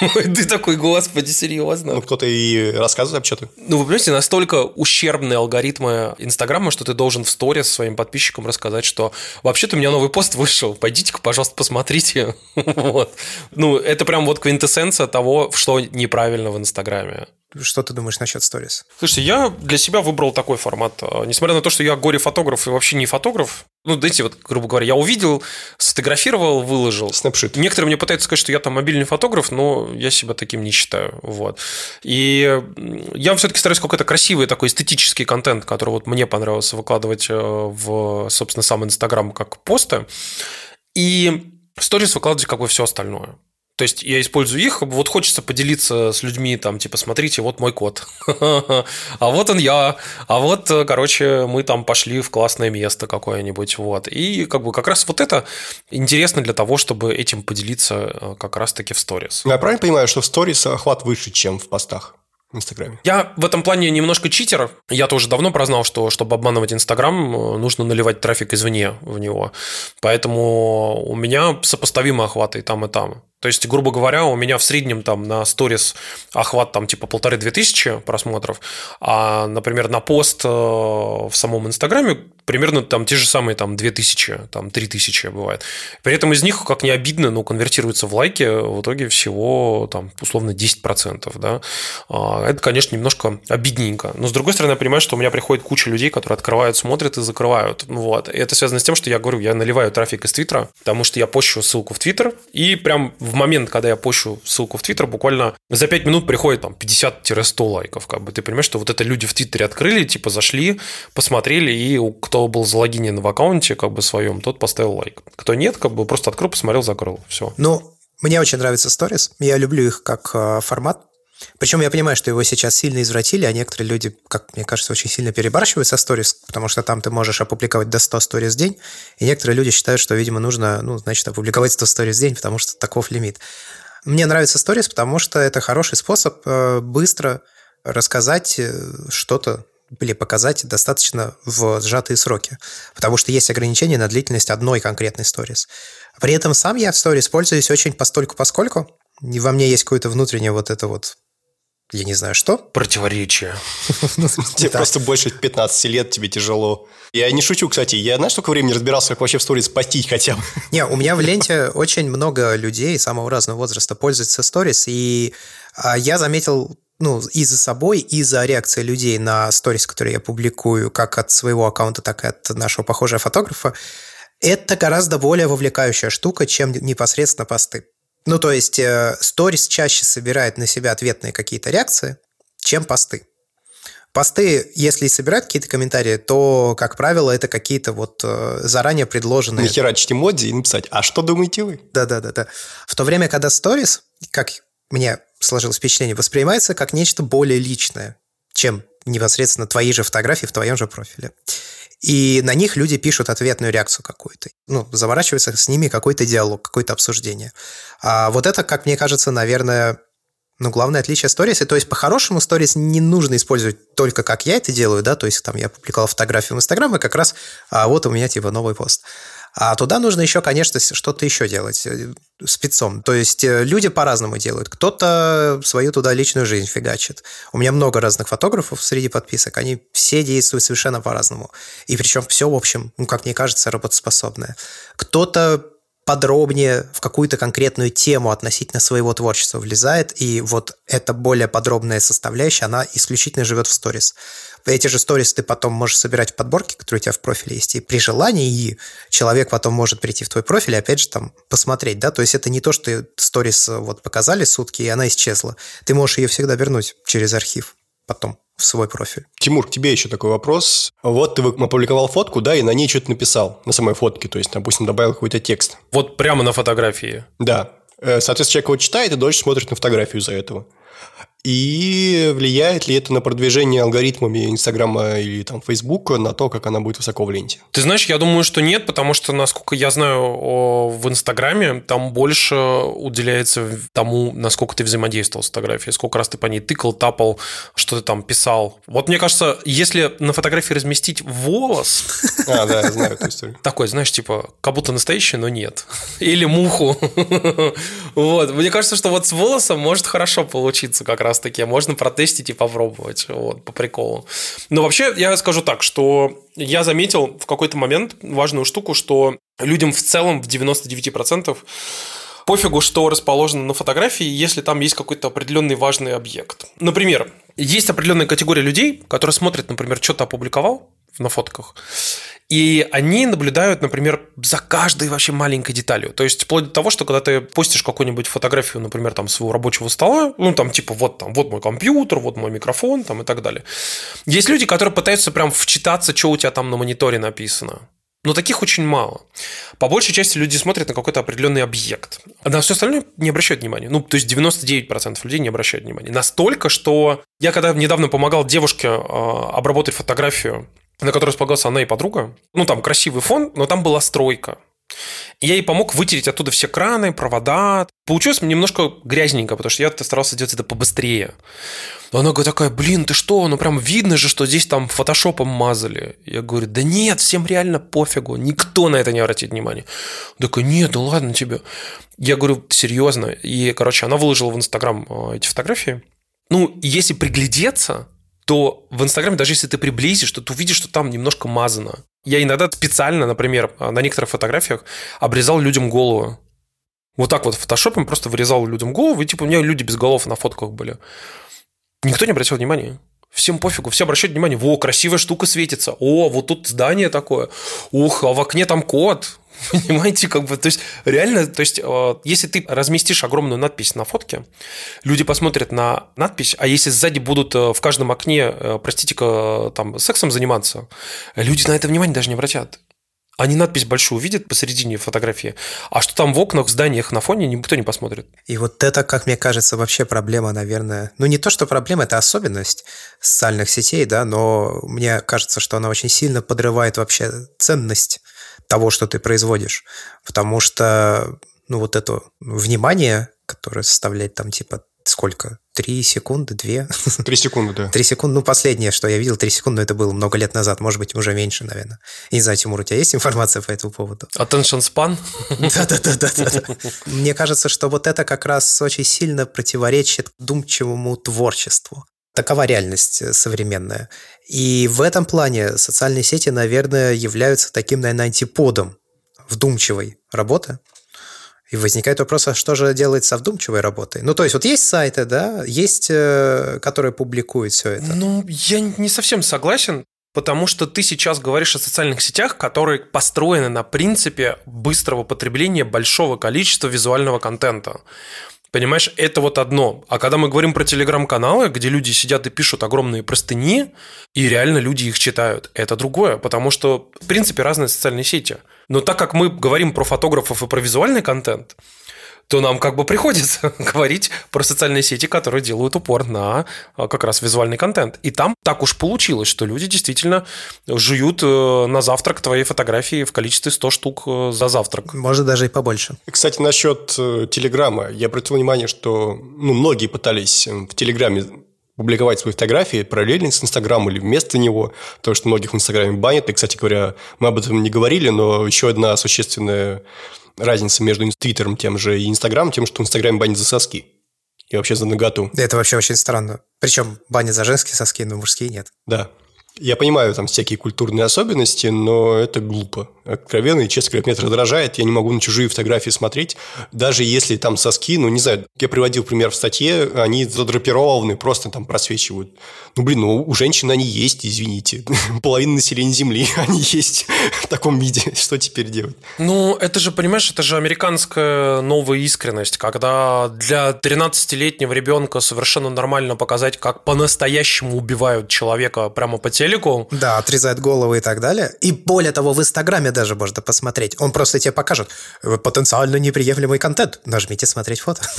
Ты такой, господи, серьезно. Ну, кто-то и рассказывает что-то. Ну, вы понимаете, настолько ущербные алгоритмы Инстаграма, что ты должен в сторис своим подписчикам рассказать, что вообще-то у меня новый пост вышел, пойдите-ка, пожалуйста, посмотрите. вот. Ну, это прям вот квинтэссенция того, что неправильно в Инстаграме. Что ты думаешь насчет сторис? Слушайте, я для себя выбрал такой формат. А, несмотря на то, что я горе-фотограф и вообще не фотограф, ну, знаете, вот, грубо говоря, я увидел, сфотографировал, выложил. Снапшит. Некоторые мне пытаются сказать, что я там мобильный фотограф, но я себя таким не считаю. Вот. И я все-таки стараюсь какой-то красивый такой эстетический контент, который вот мне понравился выкладывать э, в, собственно, сам Инстаграм как посты. И в сторис выкладывать как бы все остальное. То есть я использую их, вот хочется поделиться с людьми, там, типа, смотрите, вот мой кот, а вот он я, а вот, короче, мы там пошли в классное место какое-нибудь, вот. И как бы как раз вот это интересно для того, чтобы этим поделиться э, как раз-таки в сторис. Я правильно понимаю, что в сторис охват выше, чем в постах? в Инстаграме. Я в этом плане немножко читер. Я тоже давно прознал, что чтобы обманывать Инстаграм, э, нужно наливать трафик извне в него. Поэтому у меня сопоставимые охваты и там, и там. То есть, грубо говоря, у меня в среднем там на сторис охват там типа полторы-две тысячи просмотров, а, например, на пост э, в самом Инстаграме примерно там те же самые там 2000, там 3000 бывает. При этом из них, как не обидно, но конвертируется в лайки в итоге всего там условно 10%. Да? А, это, конечно, немножко обидненько. Но с другой стороны, я понимаю, что у меня приходит куча людей, которые открывают, смотрят и закрывают. Вот. И это связано с тем, что я говорю, я наливаю трафик из Твиттера, потому что я пощу ссылку в Твиттер, и прям в момент, когда я пощу ссылку в Твиттер, буквально за 5 минут приходит там 50-100 лайков. Как бы ты понимаешь, что вот это люди в Твиттере открыли, типа зашли, посмотрели, и кто был залогинен в аккаунте как бы своем, тот поставил лайк. Кто нет, как бы просто открыл, посмотрел, закрыл. Все. Ну, мне очень нравятся сторис. Я люблю их как э, формат. Причем я понимаю, что его сейчас сильно извратили, а некоторые люди, как мне кажется, очень сильно перебарщивают со сторис, потому что там ты можешь опубликовать до 100 сторис в день, и некоторые люди считают, что, видимо, нужно, ну, значит, опубликовать 100 сторис в день, потому что таков лимит. Мне нравится сторис, потому что это хороший способ э, быстро рассказать э, что-то или показать достаточно в сжатые сроки, потому что есть ограничения на длительность одной конкретной сторис. При этом сам я в сторис пользуюсь очень постольку поскольку, и во мне есть какое-то внутреннее вот это вот я не знаю что. Противоречие. Тебе просто больше 15 лет, тебе тяжело. Я не шучу, кстати. Я, знаешь, сколько времени разбирался, как вообще в сторис постить хотя бы? Не, у меня в ленте очень много людей самого разного возраста пользуются сторис, и а, я заметил ну, и за собой, и за реакцией людей на сторис, которые я публикую, как от своего аккаунта, так и от нашего похожего фотографа, это гораздо более вовлекающая штука, чем непосредственно посты. Ну, то есть, сторис чаще собирает на себя ответные какие-то реакции, чем посты. Посты, если и собирают какие-то комментарии, то, как правило, это какие-то вот э, заранее предложенные... Нахерачить эмодзи и написать, а что думаете вы? Да-да-да. В то время, когда сторис, как мне сложилось впечатление, воспринимается как нечто более личное, чем непосредственно твои же фотографии в твоем же профиле. И на них люди пишут ответную реакцию какую-то. Ну, заворачивается с ними какой-то диалог, какое-то обсуждение. А вот это, как мне кажется, наверное, ну, главное отличие сторис. То есть, по-хорошему, сторис не нужно использовать только как я это делаю, да, то есть, там, я публиковал фотографию в Инстаграм, и как раз а вот у меня, типа, новый пост. А туда нужно еще, конечно, что-то еще делать э, спецом. То есть э, люди по-разному делают. Кто-то свою туда личную жизнь фигачит. У меня много разных фотографов среди подписок. Они все действуют совершенно по-разному. И причем все, в общем, ну, как мне кажется, работоспособное. Кто-то подробнее в какую-то конкретную тему относительно своего творчества влезает, и вот эта более подробная составляющая, она исключительно живет в сторис. Эти же сторис ты потом можешь собирать в подборке, которые у тебя в профиле есть, и при желании и человек потом может прийти в твой профиль и опять же там посмотреть, да, то есть это не то, что сторис вот показали сутки, и она исчезла. Ты можешь ее всегда вернуть через архив потом в свой профиль. Тимур, к тебе еще такой вопрос. Вот ты опубликовал фотку, да, и на ней что-то написал, на самой фотке, то есть, допустим, добавил какой-то текст. Вот прямо на фотографии. Да. Э, соответственно, человек его читает и дольше смотрит на фотографию из-за этого. И влияет ли это на продвижение алгоритмами Инстаграма или там Фейсбука на то, как она будет высоко в ленте? Ты знаешь, я думаю, что нет, потому что, насколько я знаю в Инстаграме, там больше уделяется тому, насколько ты взаимодействовал с фотографией, сколько раз ты по ней тыкал, тапал, что ты там писал. Вот мне кажется, если на фотографии разместить волос... А, да, я знаю эту историю. Такой, знаешь, типа, как будто настоящий, но нет. Или муху. Вот. Мне кажется, что вот с волосом может хорошо получиться как раз таки. Можно протестить и попробовать. Вот, по приколу. Но вообще, я скажу так, что я заметил в какой-то момент важную штуку, что людям в целом в 99% пофигу, что расположено на фотографии, если там есть какой-то определенный важный объект. Например, есть определенная категория людей, которые смотрят, например, что-то опубликовал на фотках, и они наблюдают, например, за каждой вообще маленькой деталью. То есть, вплоть до того, что когда ты постишь какую-нибудь фотографию, например, там своего рабочего стола, ну, там, типа, вот там, вот мой компьютер, вот мой микрофон, там, и так далее. Есть люди, которые пытаются прям вчитаться, что у тебя там на мониторе написано. Но таких очень мало. По большей части люди смотрят на какой-то определенный объект. А на все остальное не обращают внимания. Ну, то есть 99% людей не обращают внимания. Настолько, что я когда недавно помогал девушке а, обработать фотографию на которой располагалась она и подруга. Ну, там красивый фон, но там была стройка. я ей помог вытереть оттуда все краны, провода. Получилось немножко грязненько, потому что я старался сделать это побыстрее. Она говорит такая, блин, ты что? Ну, прям видно же, что здесь там фотошопом мазали. Я говорю, да нет, всем реально пофигу. Никто на это не обратит внимания. Такая, нет, ну ладно тебе. Я говорю, серьезно. И, короче, она выложила в Инстаграм э, эти фотографии. Ну, если приглядеться, то в Инстаграме, даже если ты приблизишь, то ты увидишь, что там немножко мазано. Я иногда специально, например, на некоторых фотографиях обрезал людям голову. Вот так вот фотошопом просто вырезал людям голову, и типа у меня люди без голов на фотках были. Никто не обратил внимания. Всем пофигу, все обращают внимание, во, красивая штука светится, о, вот тут здание такое, ух, а в окне там кот, Понимаете, как бы, то есть реально, то есть э, если ты разместишь огромную надпись на фотке, люди посмотрят на надпись, а если сзади будут э, в каждом окне, э, простите-ка, там, сексом заниматься, люди на это внимание даже не обратят. Они надпись большую увидят посередине фотографии, а что там в окнах, в зданиях на фоне, никто не посмотрит. И вот это, как мне кажется, вообще проблема, наверное. Ну, не то, что проблема, это особенность социальных сетей, да, но мне кажется, что она очень сильно подрывает вообще ценность того, что ты производишь. Потому что, ну, вот это внимание, которое составляет там типа сколько? Три секунды, две? Три секунды, да. Три секунды. Ну, последнее, что я видел, три секунды, но это было много лет назад, может быть, уже меньше, наверное. Я не знаю, Тимур, у тебя есть информация по этому поводу? Attention span? Да-да-да. Мне кажется, что вот это как раз очень сильно противоречит думчивому творчеству. Такова реальность э, современная. И в этом плане социальные сети, наверное, являются таким, наверное, антиподом вдумчивой работы. И возникает вопрос, а что же делать со вдумчивой работой? Ну, то есть, вот есть сайты, да, есть, э, которые публикуют все это. Ну, я не совсем согласен. потому что ты сейчас говоришь о социальных сетях, которые построены на принципе быстрого потребления большого количества визуального контента. Понимаешь, это вот одно. А когда мы говорим про телеграм-каналы, где люди сидят и пишут огромные простыни, и реально люди их читают, это другое, потому что, в принципе, разные социальные сети. Но так как мы говорим про фотографов и про визуальный контент, то нам как бы приходится говорить про социальные сети, которые делают упор на а, как раз визуальный контент. И там так уж получилось, что люди действительно жуют э, на завтрак твои фотографии в количестве 100 штук э, за завтрак. Может, даже и побольше. Кстати, насчет э, Телеграма. Я обратил внимание, что ну, многие пытались в Телеграме публиковать свои фотографии параллельно с Инстаграмом или вместо него, потому что многих в Инстаграме банят. И, кстати говоря, мы об этом не говорили, но еще одна существенная разница между Твиттером тем же и Инстаграмом, тем, что в Инстаграме банят за соски. И вообще за наготу. Это вообще очень странно. Причем банят за женские соски, но мужские нет. Да. Я понимаю там всякие культурные особенности, но это глупо. Откровенно и, честно говоря, меня это раздражает. Я не могу на чужие фотографии смотреть. Даже если там соски, ну, не знаю, я приводил пример в статье, они задрапированы, просто там просвечивают. Ну, блин, ну, у женщин они есть, извините. Половина населения Земли, они есть в таком виде. Что теперь делать? Ну, это же, понимаешь, это же американская новая искренность, когда для 13-летнего ребенка совершенно нормально показать, как по-настоящему убивают человека прямо по телеку. Да, отрезают головы и так далее. И более того, в Инстаграме даже можно посмотреть. Он просто тебе покажет потенциально неприемлемый контент. Нажмите смотреть фото.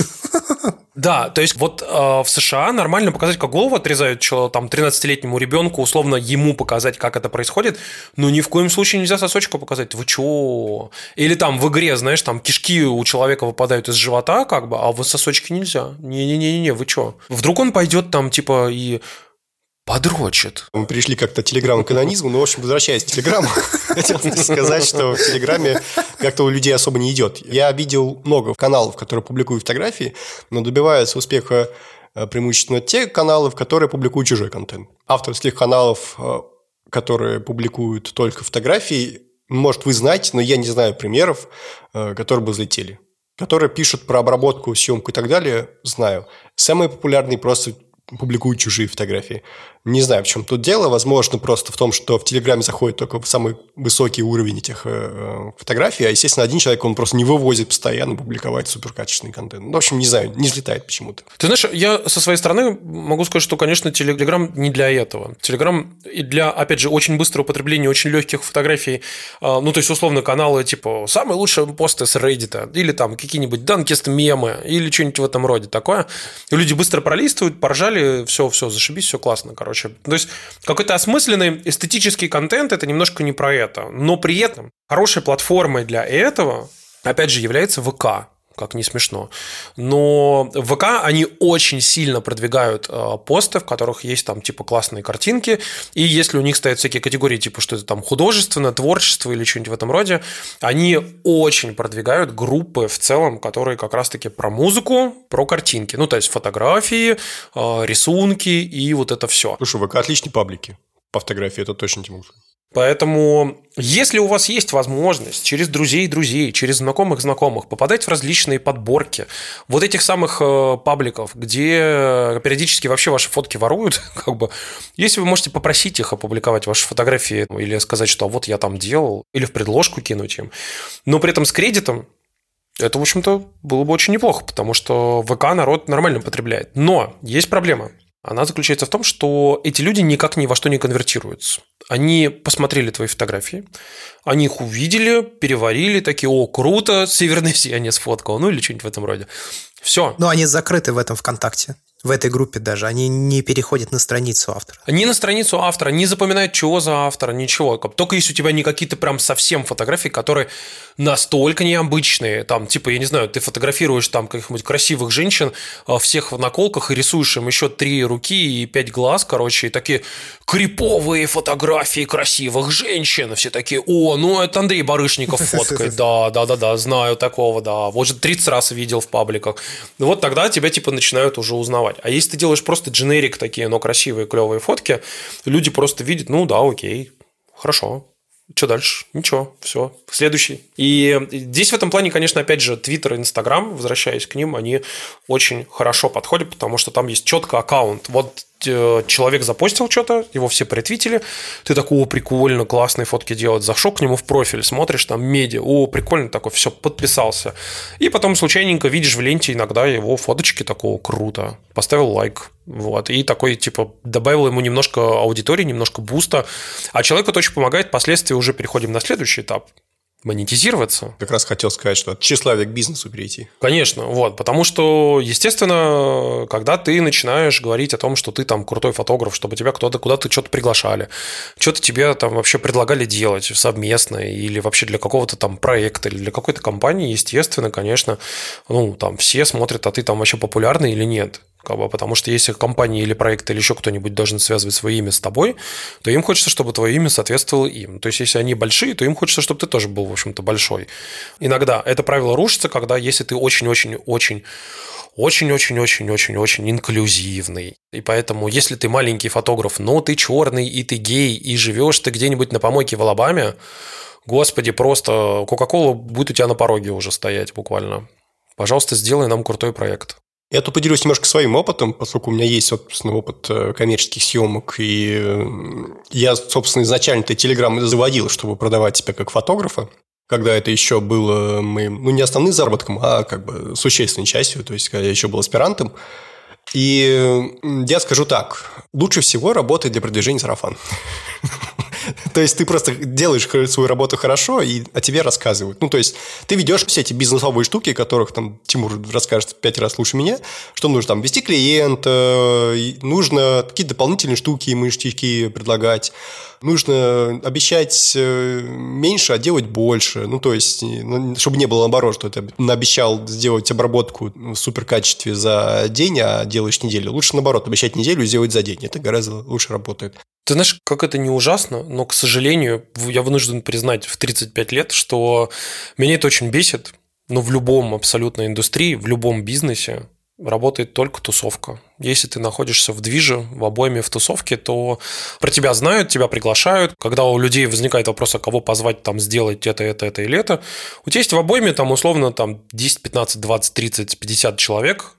Да, то есть вот э, в США нормально показать, как голову отрезают там 13-летнему ребенку, условно ему показать, как это происходит, но ни в коем случае нельзя сосочку показать. Вы чё? Или там в игре, знаешь, там кишки у человека выпадают из живота, как бы, а в сосочки нельзя. Не-не-не-не, вы чё? Вдруг он пойдет там, типа, и подрочит. Мы пришли как-то к телеграмму-канонизму, но, в общем, возвращаясь к телеграмму, хотел сказать, что в телеграме как-то у людей особо не идет. Я видел много каналов, которые публикуют фотографии, но добиваются успеха э, преимущественно те каналы, в которые публикуют чужой контент. Авторских каналов, э, которые публикуют только фотографии, может, вы знаете, но я не знаю примеров, э, которые бы взлетели. Которые пишут про обработку, съемку и так далее, знаю. Самые популярные просто публикуют чужие фотографии. Не знаю, в чем тут дело. Возможно, просто в том, что в Телеграме заходит только самый высокий уровень этих э, э, фотографий, а, естественно, один человек, он просто не вывозит постоянно публиковать суперкачественный контент. Ну, в общем, не знаю, не взлетает почему-то. Ты знаешь, я со своей стороны могу сказать, что, конечно, Телеграм не для этого. Телеграм и для, опять же, очень быстрого потребления очень легких фотографий, а, ну, то есть, условно, каналы типа «Самые лучшие посты с Reddit» или там какие-нибудь данкист мемы или что-нибудь в этом роде такое. И люди быстро пролистывают, поржали, все, все, зашибись, все классно, короче. То есть какой-то осмысленный эстетический контент это немножко не про это. Но при этом хорошей платформой для этого, опять же, является ВК как не смешно. Но в ВК они очень сильно продвигают э, посты, в которых есть там типа классные картинки, и если у них стоят всякие категории, типа что это там художественно, творчество или что-нибудь в этом роде, они очень продвигают группы в целом, которые как раз-таки про музыку, про картинки. Ну, то есть фотографии, э, рисунки и вот это все. Слушай, ВК отличные паблики по фотографии, это точно тебе могу сказать. Поэтому, если у вас есть возможность через друзей друзей, через знакомых знакомых попадать в различные подборки вот этих самых э, пабликов, где периодически вообще ваши фотки воруют, как бы, если вы можете попросить их опубликовать ваши фотографии или сказать, что вот я там делал, или в предложку кинуть им, но при этом с кредитом, это, в общем-то, было бы очень неплохо, потому что ВК народ нормально потребляет. Но есть проблема – она заключается в том, что эти люди никак ни во что не конвертируются. Они посмотрели твои фотографии, они их увидели, переварили, такие, о, круто, северное сияние сфоткал, ну или что-нибудь в этом роде. Все. Но они закрыты в этом ВКонтакте в этой группе даже. Они не переходят на страницу автора. Не на страницу автора, не запоминают, чего за автора, ничего. Только если у тебя не какие-то прям совсем фотографии, которые настолько необычные. Там, типа, я не знаю, ты фотографируешь там каких-нибудь красивых женщин, а, всех в наколках и рисуешь им еще три руки и пять глаз, короче, и такие криповые фотографии красивых женщин. Все такие, о, ну это Андрей Барышников фоткает. Да, да, да, да, знаю такого, да. Вот же 30 раз видел в пабликах. Вот тогда тебя, типа, начинают уже узнавать рисовать. А если ты делаешь просто дженерик такие, но красивые, клевые фотки, люди просто видят, ну да, окей, хорошо, что дальше? Ничего, все, следующий. И здесь в этом плане, конечно, опять же, Twitter и Instagram, возвращаясь к ним, они очень хорошо подходят, потому что там есть четко аккаунт. Вот человек запостил что-то, его все претвитили, ты такой, о, прикольно, классные фотки делать, зашел к нему в профиль, смотришь там медиа, о, прикольно, такой, все, подписался. И потом случайненько видишь в ленте иногда его фоточки такого, круто, поставил лайк, вот, и такой, типа, добавил ему немножко аудитории, немножко буста, а человеку это очень помогает, впоследствии уже переходим на следующий этап, монетизироваться. Как раз хотел сказать, что от тщеславия к бизнесу перейти. Конечно, вот, потому что, естественно, когда ты начинаешь говорить о том, что ты там крутой фотограф, чтобы тебя кто-то куда-то что-то приглашали, что-то тебе там вообще предлагали делать совместно или вообще для какого-то там проекта или для какой-то компании, естественно, конечно, ну, там все смотрят, а ты там вообще популярный или нет. Как бы, потому что если компания или проект или еще кто-нибудь должен связывать свое имя с тобой, то им хочется, чтобы твое имя соответствовало им. То есть, если они большие, то им хочется, чтобы ты тоже был, в общем-то, большой. Иногда это правило рушится, когда если ты очень-очень-очень очень-очень-очень-очень-очень инклюзивный. И поэтому, если ты маленький фотограф, но ты черный, и ты гей, и живешь ты где-нибудь на помойке в Алабаме, господи, просто Кока-Кола будет у тебя на пороге уже стоять буквально. Пожалуйста, сделай нам крутой проект. Я тут поделюсь немножко своим опытом, поскольку у меня есть, собственно, опыт э, коммерческих съемок, и э, я, собственно, изначально-то Телеграм заводил, чтобы продавать себя как фотографа, когда это еще было моим, ну, не основным заработком, а как бы существенной частью, то есть, когда я еще был аспирантом. И я скажу так, лучше всего работает для продвижения сарафан. То есть ты просто делаешь свою работу хорошо, и о тебе рассказывают. Ну, то есть ты ведешь все эти бизнесовые штуки, которых там Тимур расскажет пять раз лучше меня, что нужно там вести клиента, нужно какие-то дополнительные штуки, мыштяки предлагать, нужно обещать э, меньше, а делать больше. Ну, то есть, ну, чтобы не было наоборот, что ты обещал сделать обработку в супер качестве за день, а делаешь неделю. Лучше наоборот, обещать неделю и сделать за день. Это гораздо лучше работает. Ты знаешь, как это не ужасно, но, к сожалению, я вынужден признать в 35 лет, что меня это очень бесит, но в любом абсолютно индустрии, в любом бизнесе работает только тусовка. Если ты находишься в движе, в обойме, в тусовке, то про тебя знают, тебя приглашают. Когда у людей возникает вопрос, а кого позвать там сделать это, это, это или это, у тебя есть в обойме там условно там 10, 15, 20, 30, 50 человек,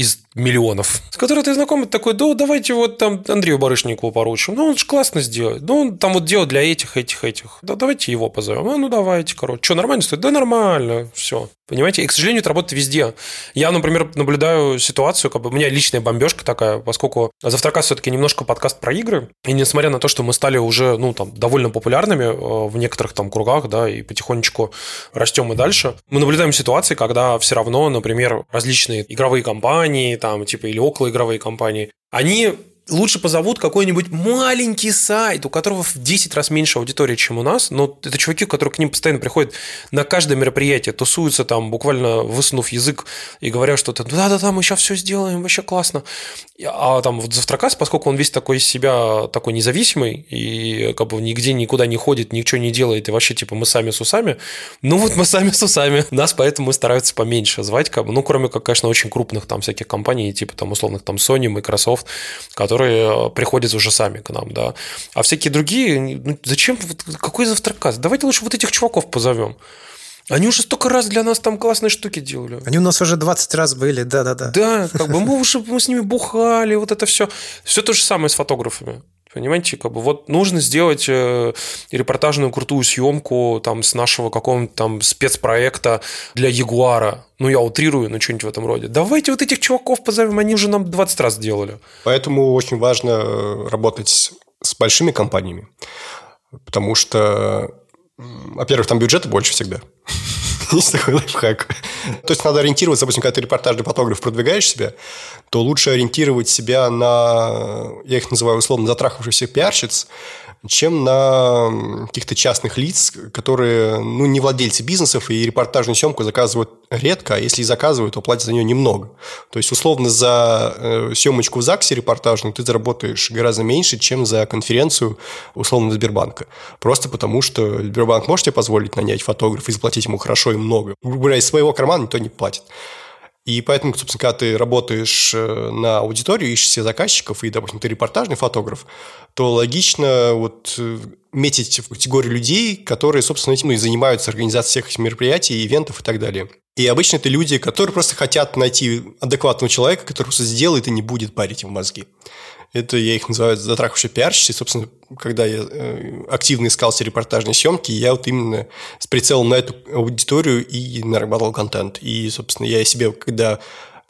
из миллионов, с которой ты знаком, такой, да, давайте вот там Андрею Барышникову поручим. Ну, он же классно сделает. Ну, он там вот делает для этих, этих, этих. Да давайте его позовем. А, ну, давайте, короче. Что, нормально стоит? Да, нормально. Все. Понимаете? И, к сожалению, это работает везде. Я, например, наблюдаю ситуацию, как бы у меня личная бомбежка такая, поскольку Завтрака все-таки немножко подкаст про игры. И несмотря на то, что мы стали уже, ну, там, довольно популярными э, в некоторых там кругах, да, и потихонечку растем и дальше, мы наблюдаем ситуации, когда все равно, например, различные игровые компании, там, типа, или околоигровые компании, они лучше позовут какой-нибудь маленький сайт, у которого в 10 раз меньше аудитории, чем у нас, но это чуваки, которые к ним постоянно приходят на каждое мероприятие, тусуются там, буквально высунув язык и говорят что-то, да-да-да, мы сейчас все сделаем, вообще классно. А там вот Завтракас, поскольку он весь такой из себя такой независимый и как бы нигде никуда не ходит, ничего не делает, и вообще типа мы сами с усами, ну вот мы сами с усами, нас поэтому стараются поменьше звать, как бы, ну кроме как, конечно, очень крупных там всяких компаний, типа там условных там Sony, Microsoft, которые которые э, приходят уже сами к нам, да. А всякие другие, ну, зачем, какой завтракас? Давайте лучше вот этих чуваков позовем. Они уже столько раз для нас там классные штуки делали. Они у нас уже 20 раз были, да-да-да. Да, как бы мы уже мы с ними бухали, вот это все. Все то же самое с фотографами. Понимаете, как бы вот нужно сделать э, репортажную крутую съемку там с нашего какого-нибудь там спецпроекта для Ягуара. Ну, я утрирую, но что-нибудь в этом роде. Давайте вот этих чуваков позовем, они уже нам 20 раз делали. Поэтому очень важно э, работать с большими компаниями, потому что, во-первых, там бюджета больше всегда. Есть такой лайфхак. То есть надо ориентироваться, допустим, когда ты репортажный фотограф продвигаешь себя, то лучше ориентировать себя на, я их называю условно, затрахавшихся пиарщиц, чем на каких-то частных лиц, которые ну, не владельцы бизнесов и репортажную съемку заказывают редко, а если и заказывают, то платят за нее немного. То есть, условно, за э, съемочку в ЗАГСе репортажную ты заработаешь гораздо меньше, чем за конференцию, условно, Сбербанка. Просто потому, что Сбербанк может себе позволить нанять фотографа и заплатить ему хорошо и много. Грубо говоря, из своего кармана никто не платит. И поэтому, собственно, когда ты работаешь э, на аудиторию, ищешь себе заказчиков, и, допустим, ты репортажный фотограф, то логично вот э, метить в категорию людей, которые, собственно, этим и занимаются организацией всех мероприятий, ивентов и так далее. И обычно это люди, которые просто хотят найти адекватного человека, который все сделает и не будет парить им мозги. Это я их называю затрахавшие пиарщицы. Собственно, когда я э, активно искал себе репортажные съемки, я вот именно с прицелом на эту аудиторию и нарабатывал контент. И, собственно, я себе, когда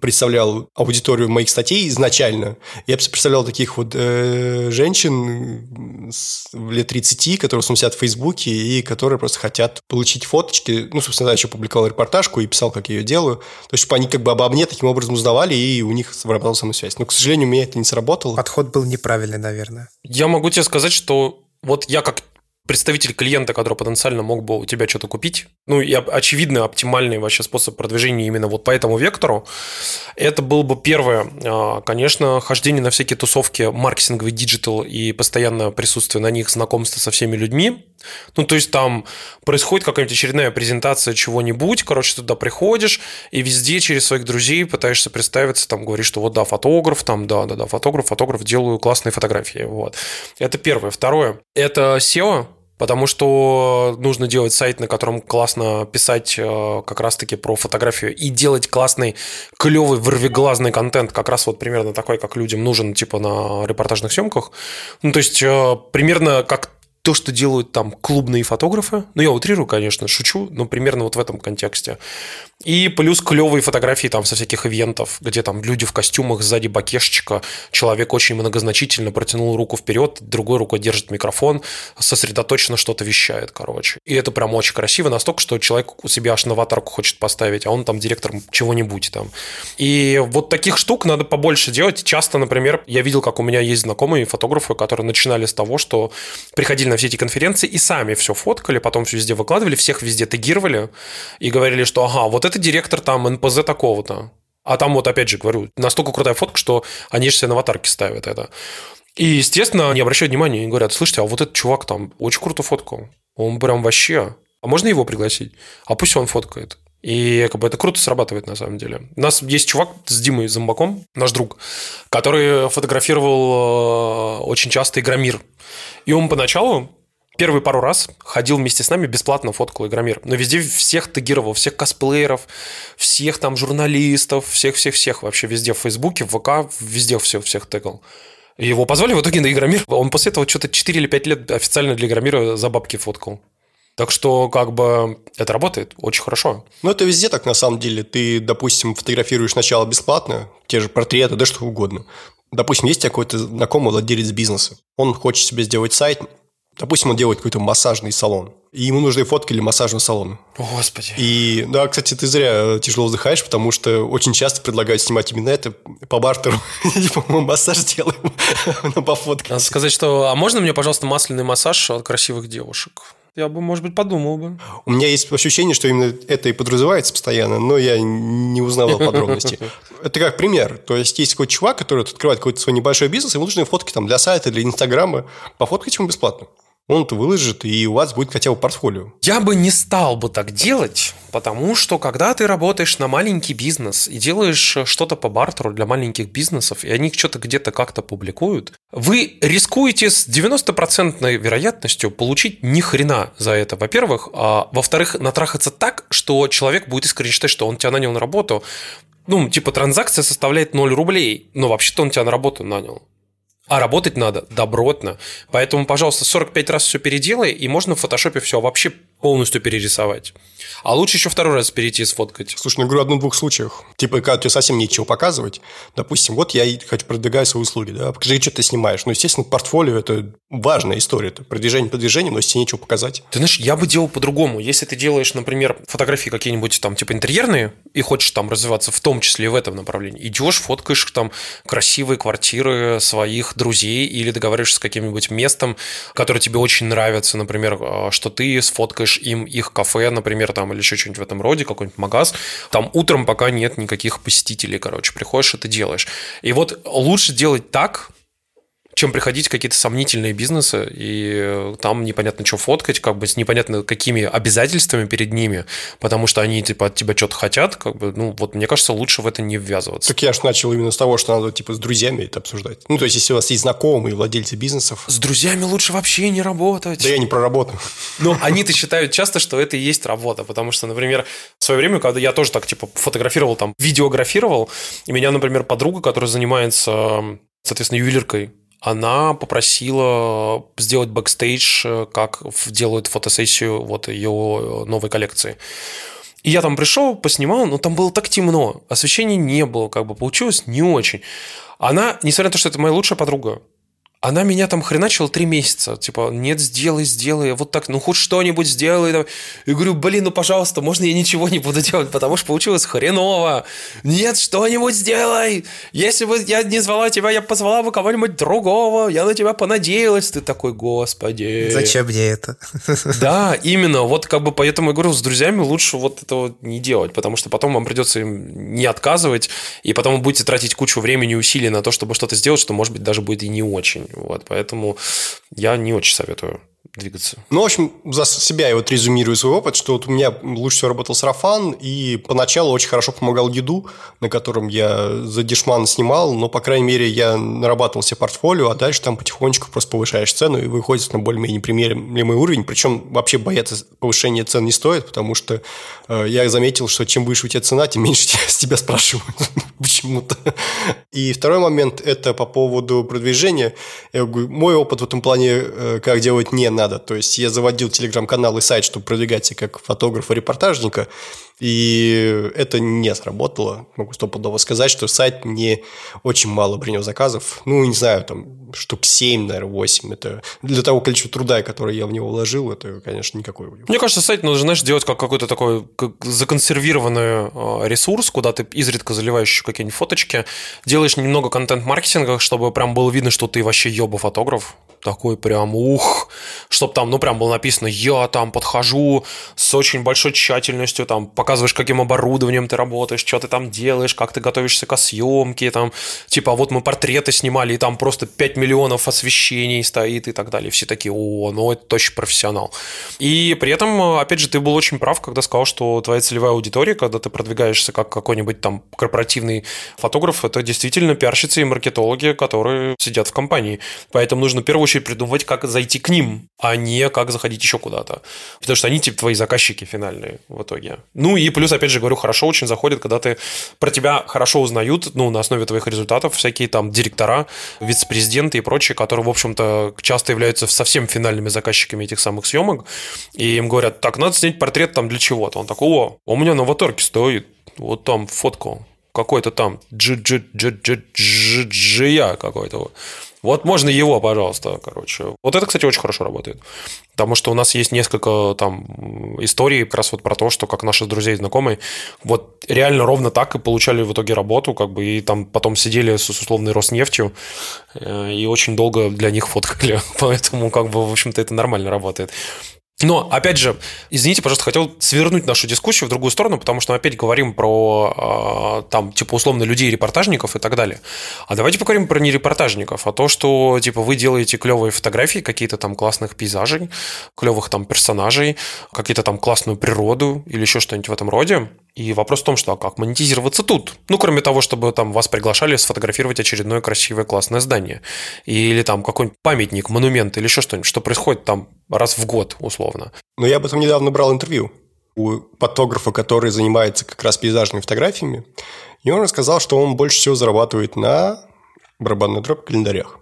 представлял аудиторию моих статей изначально, я представлял таких вот э, женщин лет 30, которые, сидят в Фейсбуке и которые просто хотят получить фоточки. Ну, собственно, я еще публиковал репортажку и писал, как я ее делаю. То есть, чтобы они как бы обо мне таким образом узнавали, и у них выработалась со мной связь. Но, к сожалению, у меня это не сработало. Подход был неправильный, наверное. Я могу тебе сказать, что вот я как представитель клиента, который потенциально мог бы у тебя что-то купить. Ну, и очевидно, оптимальный вообще способ продвижения именно вот по этому вектору. Это был бы первое, а, конечно, хождение на всякие тусовки маркетинговый digital и постоянное присутствие на них, знакомство со всеми людьми. Ну, то есть там происходит какая-нибудь очередная презентация чего-нибудь, короче, туда приходишь и везде через своих друзей пытаешься представиться, там говоришь, что вот да, фотограф, там да, да, да, фотограф, фотограф, делаю классные фотографии, вот. Это первое. Второе, это SEO, потому что нужно делать сайт, на котором классно писать э, как раз-таки про фотографию и делать классный, клевый, вырвиглазный контент, как раз вот примерно такой, как людям нужен, типа на репортажных съемках. Ну, то есть, э, примерно как то, что делают там клубные фотографы, ну, я утрирую, конечно, шучу, но примерно вот в этом контексте. И плюс клевые фотографии там со всяких ивентов, где там люди в костюмах сзади бакешечка, человек очень многозначительно протянул руку вперед, другой рукой держит микрофон, сосредоточенно что-то вещает, короче. И это прям очень красиво, настолько, что человек у себя аж на аватарку хочет поставить, а он там директор чего-нибудь там. И вот таких штук надо побольше делать. Часто, например, я видел, как у меня есть знакомые фотографы, которые начинали с того, что приходили на все эти конференции и сами все фоткали, потом все везде выкладывали, всех везде тегировали и говорили, что ага, вот это директор там НПЗ такого-то. А там вот, опять же, говорю, настолько крутая фотка, что они же себе на аватарке ставят это. И, естественно, они обращают внимание и говорят, слушайте, а вот этот чувак там очень круто фоткал. Он прям вообще... А можно его пригласить? А пусть он фоткает. И как бы это круто срабатывает на самом деле. У нас есть чувак с Димой Зомбаком, наш друг, который фотографировал э, очень часто Игромир. И он поначалу первые пару раз ходил вместе с нами, бесплатно фоткал Игромир. Но везде всех тегировал, всех косплееров, всех там журналистов, всех-всех-всех вообще везде в Фейсбуке, в ВК, везде всех, всех тегал. Его позвали в итоге на Игромир. Он после этого что-то 4 или 5 лет официально для Игромира за бабки фоткал. Так что, как бы, это работает очень хорошо. Ну, это везде так, на самом деле. Ты, допустим, фотографируешь сначала бесплатно, те же портреты, да что угодно. Допустим, есть какой-то знакомый владелец бизнеса. Он хочет себе сделать сайт, Допустим, он делает какой-то массажный салон. И ему нужны фотки для массажного салона. О, Господи. И, да, кстати, ты зря тяжело вздыхаешь, потому что очень часто предлагают снимать именно это по бартеру. Типа, мы массаж делаем, но по фотке. Надо сказать, что, а можно мне, пожалуйста, масляный массаж от красивых девушек? Я бы, может быть, подумал бы. У меня есть ощущение, что именно это и подразумевается постоянно, но я не узнавал подробностей. Это как пример. То есть, есть какой-то чувак, который открывает какой-то свой небольшой бизнес, ему нужны фотки там для сайта, для Инстаграма. Пофоткать ему бесплатно он это выложит, и у вас будет хотя бы портфолио. Я бы не стал бы так делать, потому что когда ты работаешь на маленький бизнес и делаешь что-то по бартеру для маленьких бизнесов, и они что-то где-то как-то публикуют, вы рискуете с 90% вероятностью получить ни хрена за это, во-первых, а во-вторых, натрахаться так, что человек будет искренне считать, что он тебя нанял на работу, ну, типа, транзакция составляет 0 рублей, но вообще-то он тебя на работу нанял. А работать надо добротно. Поэтому, пожалуйста, 45 раз все переделай, и можно в фотошопе все вообще полностью перерисовать. А лучше еще второй раз перейти и сфоткать. Слушай, ну, говорю, одном-двух случаях. Типа, когда тебе совсем нечего показывать. Допустим, вот я хочу продвигать свои услуги, да, покажи, что ты снимаешь. Ну, естественно, портфолио – это важная история. Это продвижение продвижение, но если тебе нечего показать. Ты знаешь, я бы делал по-другому. Если ты делаешь, например, фотографии какие-нибудь там, типа, интерьерные, и хочешь там развиваться в том числе и в этом направлении, идешь, фоткаешь там красивые квартиры своих друзей или договариваешься с каким-нибудь местом, которое тебе очень нравится, например, а, что ты сфоткаешь им их кафе, например, там, или еще что-нибудь в этом роде, какой-нибудь магаз, там утром пока нет никаких посетителей, короче, приходишь, это делаешь. И вот лучше делать так, чем приходить в какие-то сомнительные бизнесы, и там непонятно что фоткать, как бы с непонятно какими обязательствами перед ними, потому что они типа от тебя что-то хотят, как бы, ну, вот мне кажется, лучше в это не ввязываться. Так я же начал именно с того, что надо типа с друзьями это обсуждать. Ну, то есть, если у вас есть знакомые владельцы бизнесов. С друзьями лучше вообще не работать. Да я не про работу. Но они-то считают часто, что это и есть работа, потому что, например, в свое время, когда я тоже так, типа, фотографировал, там, видеографировал, и меня, например, подруга, которая занимается соответственно, ювелиркой, она попросила сделать бэкстейдж, э, как делают фотосессию вот ее новой коллекции. И я там пришел, поснимал, но там было так темно, освещения не было, как бы получилось не очень. Она, несмотря на то, что это моя лучшая подруга, она меня там хреначила три месяца. Типа, нет, сделай, сделай. Вот так, ну хоть что-нибудь сделай. И говорю, блин, ну пожалуйста, можно я ничего не буду делать, потому что получилось хреново. Нет, что-нибудь сделай. Если бы я не звала тебя, я позвала бы кого-нибудь другого. Я на тебя понадеялась. Ты такой, господи. Зачем мне это? Да, именно. Вот как бы поэтому я говорю, с друзьями лучше вот этого не делать, потому что потом вам придется им не отказывать, и потом вы будете тратить кучу времени и усилий на то, чтобы что-то сделать, что, может быть, даже будет и не очень. Вот, поэтому я не очень советую двигаться. Ну, в общем, за себя я вот резюмирую свой опыт, что вот у меня лучше всего работал сарафан, и поначалу очень хорошо помогал еду, на котором я за дешман снимал, но, по крайней мере, я нарабатывал себе портфолио, а дальше там потихонечку просто повышаешь цену и выходит на более-менее приемлемый уровень. Причем вообще бояться повышения цен не стоит, потому что э, я заметил, что чем выше у тебя цена, тем меньше с тебя спрашивают почему-то. И второй момент – это по поводу продвижения. Я говорю, мой опыт в этом плане, э, как делать не надо. То есть я заводил телеграм-канал и сайт, чтобы продвигать себя как фотографа репортажника, и это не сработало. Могу стопудово сказать, что сайт не очень мало принял заказов. Ну, не знаю, там штук 7, наверное, 8. Это для того количества труда, которое я в него вложил, это, конечно, никакой. Мне кажется, сайт нужно, знаешь, делать как какой-то такой как законсервированный а, ресурс, куда ты изредка заливаешь какие-нибудь фоточки, делаешь немного контент-маркетинга, чтобы прям было видно, что ты вообще ёба фотограф, такой прям ух, чтобы там, ну, прям было написано, я там подхожу с очень большой тщательностью, там, показываешь, каким оборудованием ты работаешь, что ты там делаешь, как ты готовишься к съемке, там, типа, вот мы портреты снимали, и там просто 5 миллионов освещений стоит и так далее. Все такие, о, ну, это точно профессионал. И при этом, опять же, ты был очень прав, когда сказал, что твоя целевая аудитория, когда ты продвигаешься как какой-нибудь там корпоративный фотограф, это действительно пиарщицы и маркетологи, которые сидят в компании. Поэтому нужно в первую очередь придумывать, как зайти к ним, а не как заходить еще куда-то. Потому что они типа твои заказчики финальные в итоге. Ну и плюс, опять же говорю, хорошо очень заходит, когда ты про тебя хорошо узнают, ну, на основе твоих результатов, всякие там директора, вице-президенты и прочие, которые, в общем-то, часто являются совсем финальными заказчиками этих самых съемок. И им говорят, так, надо снять портрет там для чего-то. Он такой, о, у меня на аватарке стоит, вот там фотку какой-то там джи джи джи джи джи джия какой-то. Вот можно его, пожалуйста, короче. Вот это, кстати, очень хорошо работает. Потому что у нас есть несколько там историй как раз вот про то, что как наши друзья и знакомые вот реально ровно так и получали в итоге работу, как бы, и там потом сидели с условной Роснефтью э, и очень долго для них фоткали. Поэтому, как бы, в общем-то, это нормально работает. Но, опять же, извините, пожалуйста, хотел свернуть нашу дискуссию в другую сторону, потому что мы опять говорим про, э, там, типа, условно, людей-репортажников и так далее. А давайте поговорим про не репортажников, а то, что, типа, вы делаете клевые фотографии, какие-то там классных пейзажей, клевых там персонажей, какие-то там классную природу или еще что-нибудь в этом роде. И вопрос в том, что а как монетизироваться тут? Ну, кроме того, чтобы там вас приглашали сфотографировать очередное красивое классное здание. Или там какой-нибудь памятник, монумент или еще что-нибудь, что происходит там раз в год, условно. Но я об этом недавно брал интервью у фотографа, который занимается как раз пейзажными фотографиями. И он рассказал, что он больше всего зарабатывает на барабанной дробь календарях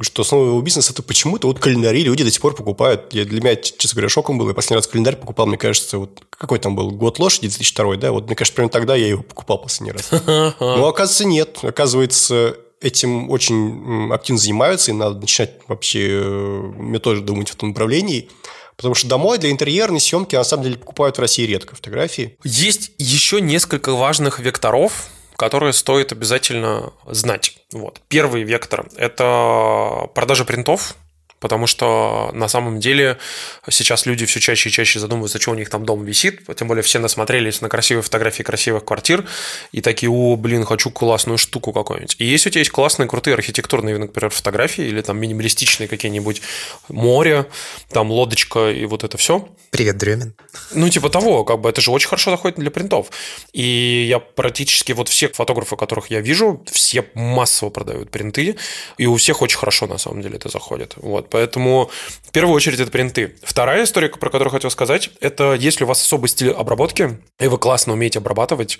что основа его бизнеса – это почему-то вот календари люди до сих пор покупают. Я, для меня, честно говоря, шоком был. Я последний раз календарь покупал, мне кажется, вот какой там был год лошади, 2002, да? Вот, мне кажется, примерно тогда я его покупал последний раз. Но оказывается, нет. Оказывается, этим очень активно занимаются, и надо начинать вообще э, мне тоже думать в этом направлении. Потому что домой для интерьерной съемки на самом деле покупают в России редко фотографии. Есть еще несколько важных векторов, которые стоит обязательно знать. Вот. Первый вектор – это продажа принтов, потому что на самом деле сейчас люди все чаще и чаще задумываются, что у них там дом висит, тем более все насмотрелись на красивые фотографии красивых квартир и такие, о, блин, хочу классную штуку какую-нибудь. И если у тебя есть классные, крутые архитектурные, например, фотографии или там минималистичные какие-нибудь море, там лодочка и вот это все. Привет, Дремин. Ну, типа того, как бы это же очень хорошо заходит для принтов. И я практически вот всех фотографов, которых я вижу, все массово продают принты, и у всех очень хорошо на самом деле это заходит. Вот. Поэтому в первую очередь это принты. Вторая история, про которую хотел сказать, это если у вас особый стиль обработки, и вы классно умеете обрабатывать,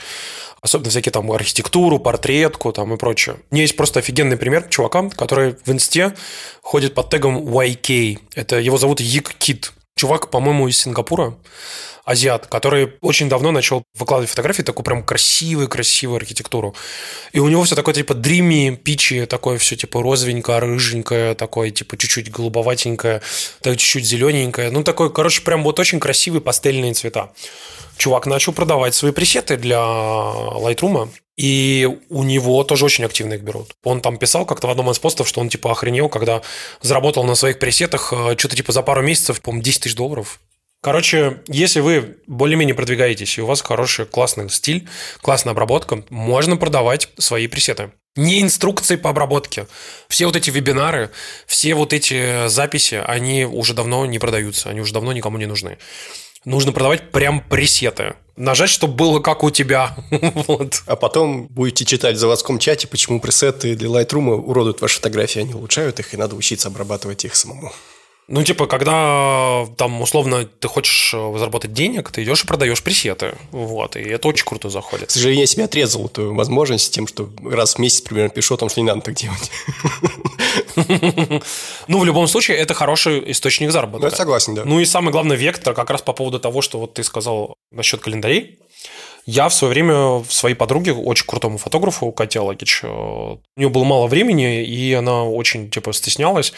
особенно всякие там архитектуру, портретку там и прочее. У меня есть просто офигенный пример чувака, который в инсте ходит под тегом YK. Это его зовут Yik Kid. Чувак, по-моему, из Сингапура азиат, который очень давно начал выкладывать фотографии, такую прям красивую-красивую архитектуру. И у него все такое типа дрими, пичи, такое все типа розовенькое, рыженькое, такое типа чуть-чуть голубоватенькое, так чуть-чуть зелененькое. Ну, такой, короче, прям вот очень красивые пастельные цвета. Чувак начал продавать свои пресеты для Lightroom, и у него тоже очень активно их берут. Он там писал как-то в одном из постов, что он типа охренел, когда заработал на своих пресетах э, что-то типа за пару месяцев, по-моему, 10 тысяч долларов. Короче, если вы более-менее продвигаетесь, и у вас хороший, классный стиль, классная обработка, можно продавать свои пресеты. Не инструкции по обработке. Все вот эти вебинары, все вот эти записи, они уже давно не продаются, они уже давно никому не нужны. Нужно продавать прям пресеты. Нажать, чтобы было как у тебя. вот. А потом будете читать в заводском чате, почему пресеты для Lightroom уродуют ваши фотографии, они улучшают их, и надо учиться обрабатывать их самому. Ну, типа, когда там, условно, ты хочешь э, заработать денег, ты идешь и продаешь пресеты. Вот, и это очень круто заходит. К сожалению, я себе отрезал эту возможность тем, что раз в месяц примерно пишу о том, что не надо так делать. Ну, в любом случае, это хороший источник заработка. Я согласен, да. Ну, и самый главный вектор как раз по поводу того, что вот ты сказал насчет календарей. Я в свое время своей подруге, очень крутому фотографу, Кате Лагич, э, у нее было мало времени, и она очень, типа, стеснялась.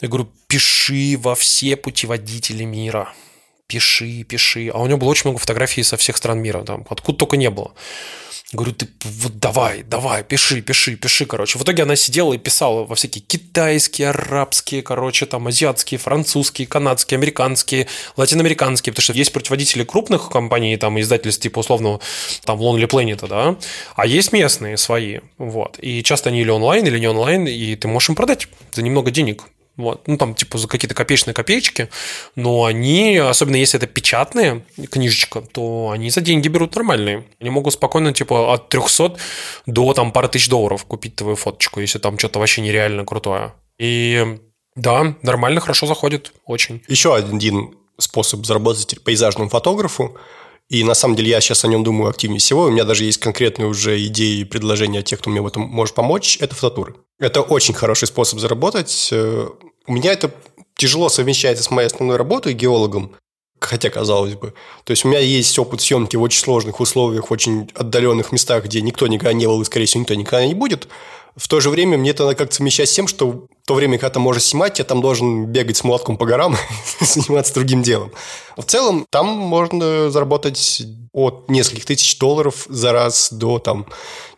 Я говорю, пиши во все путеводители мира. Пиши, пиши. А у него было очень много фотографий со всех стран мира, там, откуда только не было. Говорю, ты вот давай, давай, пиши, пиши, пиши, короче. В итоге она сидела и писала во всякие китайские, арабские, короче, там, азиатские, французские, канадские, американские, латиноамериканские, потому что есть путеводители крупных компаний, там, издательств типа условного, там, Lonely Planet, да, а есть местные свои, вот. И часто они или онлайн, или не онлайн, и ты можешь им продать за немного денег. Вот. Ну, там, типа, за какие-то копеечные копеечки. Но они, особенно если это печатная книжечка, то они за деньги берут нормальные. Они могут спокойно, типа, от 300 до, там, пары тысяч долларов купить твою фоточку, если там что-то вообще нереально крутое. И да, нормально, хорошо заходит, очень. Еще один способ заработать пейзажному фотографу и на самом деле я сейчас о нем думаю активнее всего. У меня даже есть конкретные уже идеи и предложения тех, кто мне в этом может помочь. Это фототуры. Это очень хороший способ заработать. Э, у меня это тяжело совмещается с моей основной работой геологом, хотя казалось бы. То есть у меня есть опыт съемки в очень сложных условиях, в очень отдаленных местах, где никто никогда не был и, скорее всего, никто никогда не будет. В то же время мне это надо как-то совмещать с тем, что то время, когда ты можешь снимать, я там должен бегать с молотком по горам и заниматься другим делом. В целом, там можно заработать от нескольких тысяч долларов за раз до там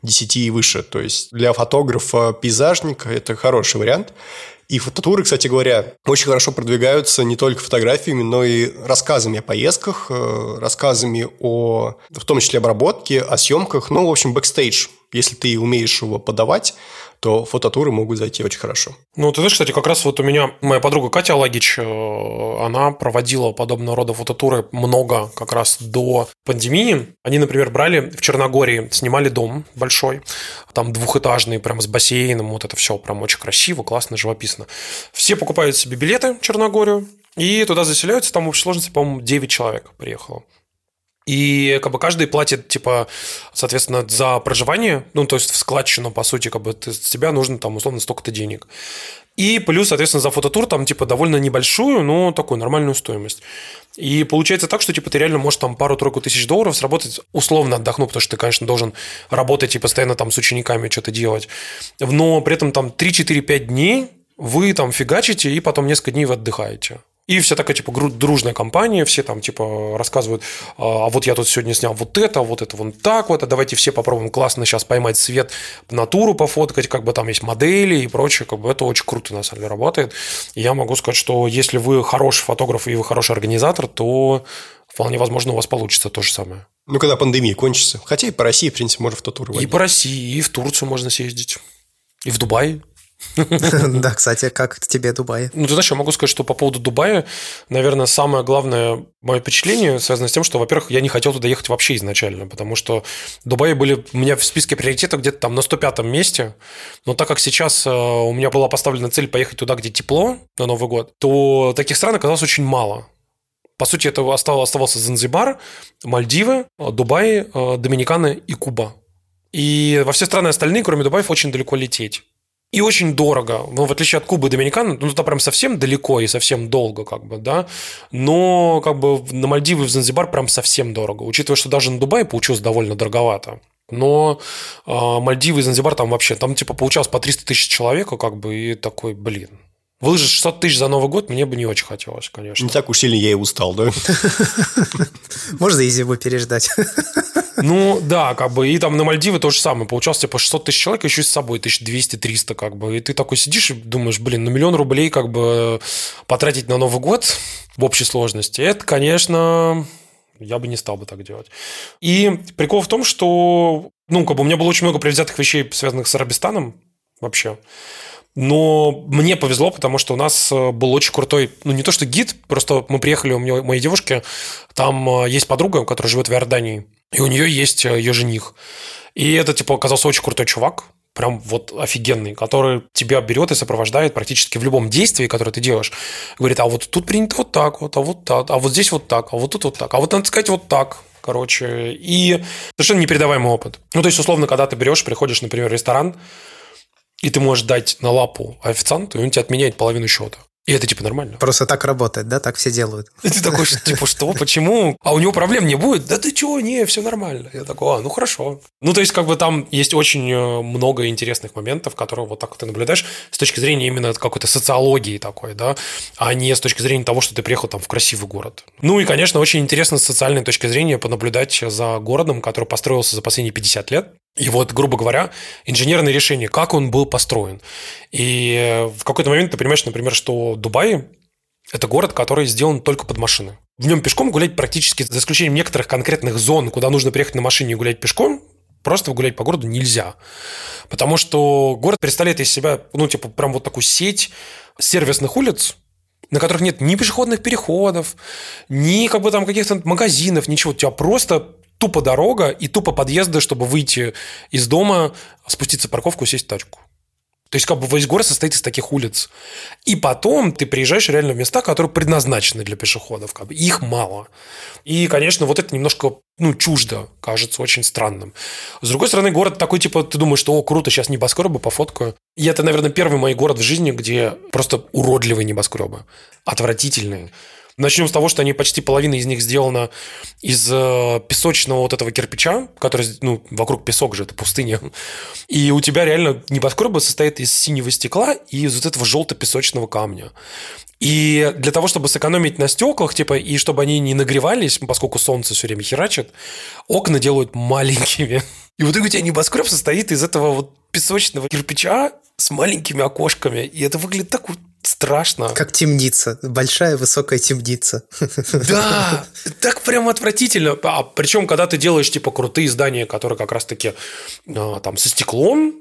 10 и выше. То есть для фотографа, пейзажника это хороший вариант. И фототуры, кстати говоря, очень хорошо продвигаются не только фотографиями, но и рассказами о поездках, э, рассказами о, в том числе, обработке, о съемках, ну, в общем, бэкстейдж. Если ты умеешь его подавать, то фототуры могут зайти очень хорошо. Ну, ты знаешь, кстати, как раз вот у меня моя подруга Катя Лагич, э, она проводила подобного рода фототуры много как раз до пандемии. Они, например, брали в Черногории, снимали дом большой, там двухэтажный, прям с бассейном, вот это все прям очень красиво, классно, живописно. Все покупают себе билеты в Черногорию, и туда заселяются, там в общей сложности, по-моему, 9 человек приехало. И как бы каждый платит, типа, соответственно, за проживание, ну, то есть в складчину, по сути, как бы ты, тебя нужно там, условно, столько-то денег. И плюс, соответственно, за фототур там, типа, довольно небольшую, но такую нормальную стоимость. И получается так, что, типа, ты реально можешь там пару-тройку тысяч долларов сработать, условно отдохнув, потому что ты, конечно, должен работать и постоянно там с учениками что-то делать. Но при этом там 3-4-5 дней вы там фигачите, и потом несколько дней вы отдыхаете. И все такая, типа, дружная компания, все там, типа, рассказывают, а, а вот я тут сегодня снял вот это, вот это вот так вот, а давайте все попробуем классно сейчас поймать свет, натуру пофоткать, как бы там есть модели и прочее, как бы это очень круто, на самом деле, работает. И я могу сказать, что если вы хороший фотограф и вы хороший организатор, то вполне возможно у вас получится то же самое. Ну, когда пандемия кончится. Хотя и по России, в принципе, можно фототуры И по России, и в Турцию можно съездить. И в Дубай. Да, кстати, как тебе Дубай? Ну, ты знаешь, я могу сказать, что по поводу Дубая, наверное, самое главное мое впечатление связано с тем, что, во-первых, я не хотел туда ехать вообще изначально, потому что Дубаи были у меня в списке приоритетов где-то там на 105 месте, но так как сейчас э, у меня была поставлена цель поехать туда, где тепло на Новый год, то таких стран оказалось очень мало. По сути, это оставался Занзибар, Мальдивы, Дубай, Доминикана и Куба. И во все страны остальные, кроме Дубаев, очень далеко лететь. И очень дорого. Ну, в отличие от Кубы и Доминикана, ну, туда прям совсем далеко и совсем долго, как бы, да. Но, как бы, на Мальдивы в Занзибар прям совсем дорого. Учитывая, что даже на Дубае получилось довольно дороговато. Но э, Мальдивы и Занзибар там вообще, там типа получалось по 300 тысяч человека, как бы, и такой, блин, Выложить 600 тысяч за Новый год мне бы не очень хотелось, конечно. Не так уж сильно я и устал, да? Можно и зиму переждать. Ну, да, как бы, и там на Мальдивы то же самое. Получалось, типа, 600 тысяч человек, еще и с собой 1200-300, как бы. И ты такой сидишь и думаешь, блин, на миллион рублей, как бы, потратить на Новый год в общей сложности, это, конечно, я бы не стал бы так делать. И прикол в том, что, ну, как бы, у меня было очень много привзятых вещей, связанных с Арабистаном вообще. Но мне повезло, потому что у нас э, был очень крутой, ну не то что гид, просто мы приехали у меня, моей девушки, там э, есть подруга, которая живет в Иордании, и у нее есть э, ее жених. И это, типа, оказался очень крутой чувак, прям вот офигенный, который тебя берет и сопровождает практически в любом действии, которое ты делаешь. Говорит, а вот тут принято вот так вот, а вот так, а вот здесь вот так, а вот тут вот так, а вот надо сказать вот так, короче. И совершенно непередаваемый опыт. Ну, то есть, условно, когда ты берешь, приходишь, например, в ресторан, и ты можешь дать на лапу официанту, и он тебе отменяет половину счета. И это типа нормально. Просто так работает, да? Так все делают. И ты такой, типа, что, почему? А у него проблем не будет? Да ты чего? Не, все нормально. Я такой, а, ну хорошо. Ну, то есть, как бы там есть очень э, много интересных моментов, которые вот так ты наблюдаешь с точки зрения именно какой-то социологии такой, да, а не с точки зрения того, что ты приехал там в красивый город. Ну и, конечно, очень интересно с социальной точки зрения понаблюдать за городом, который построился за последние 50 лет. И вот, грубо говоря, инженерное решение, как он был построен. И в какой-то момент ты понимаешь, например, что Дубай – это город, который сделан только под машины. В нем пешком гулять практически, за исключением некоторых конкретных зон, куда нужно приехать на машине и гулять пешком, просто гулять по городу нельзя. Потому что город представляет из себя, ну, типа, прям вот такую сеть сервисных улиц, на которых нет ни пешеходных переходов, ни как бы там каких-то магазинов, ничего. У тебя просто тупо дорога и тупо подъезды, чтобы выйти из дома, спуститься в парковку сесть в тачку. То есть, как бы весь город состоит из таких улиц. И потом ты приезжаешь реально в места, которые предназначены для пешеходов. Как бы. Их мало. И, конечно, вот это немножко ну, чуждо, кажется очень странным. С другой стороны, город такой, типа, ты думаешь, что, о, круто, сейчас небоскребы пофоткаю. И это, наверное, первый мой город в жизни, где просто уродливые небоскребы. Отвратительные. Начнем с того, что они почти половина из них сделана из э, песочного вот этого кирпича, который, ну, вокруг песок же, это пустыня. И у тебя реально небоскребы состоит из синего стекла и из вот этого желто-песочного камня. И для того, чтобы сэкономить на стеклах, типа, и чтобы они не нагревались, поскольку солнце все время херачит, окна делают маленькими. И в итоге у тебя небоскреб состоит из этого вот песочного кирпича с маленькими окошками. И это выглядит так вот страшно. Как темница. Большая высокая темница. Да, так прям отвратительно. А причем, когда ты делаешь типа крутые здания, которые как раз-таки а, там со стеклом,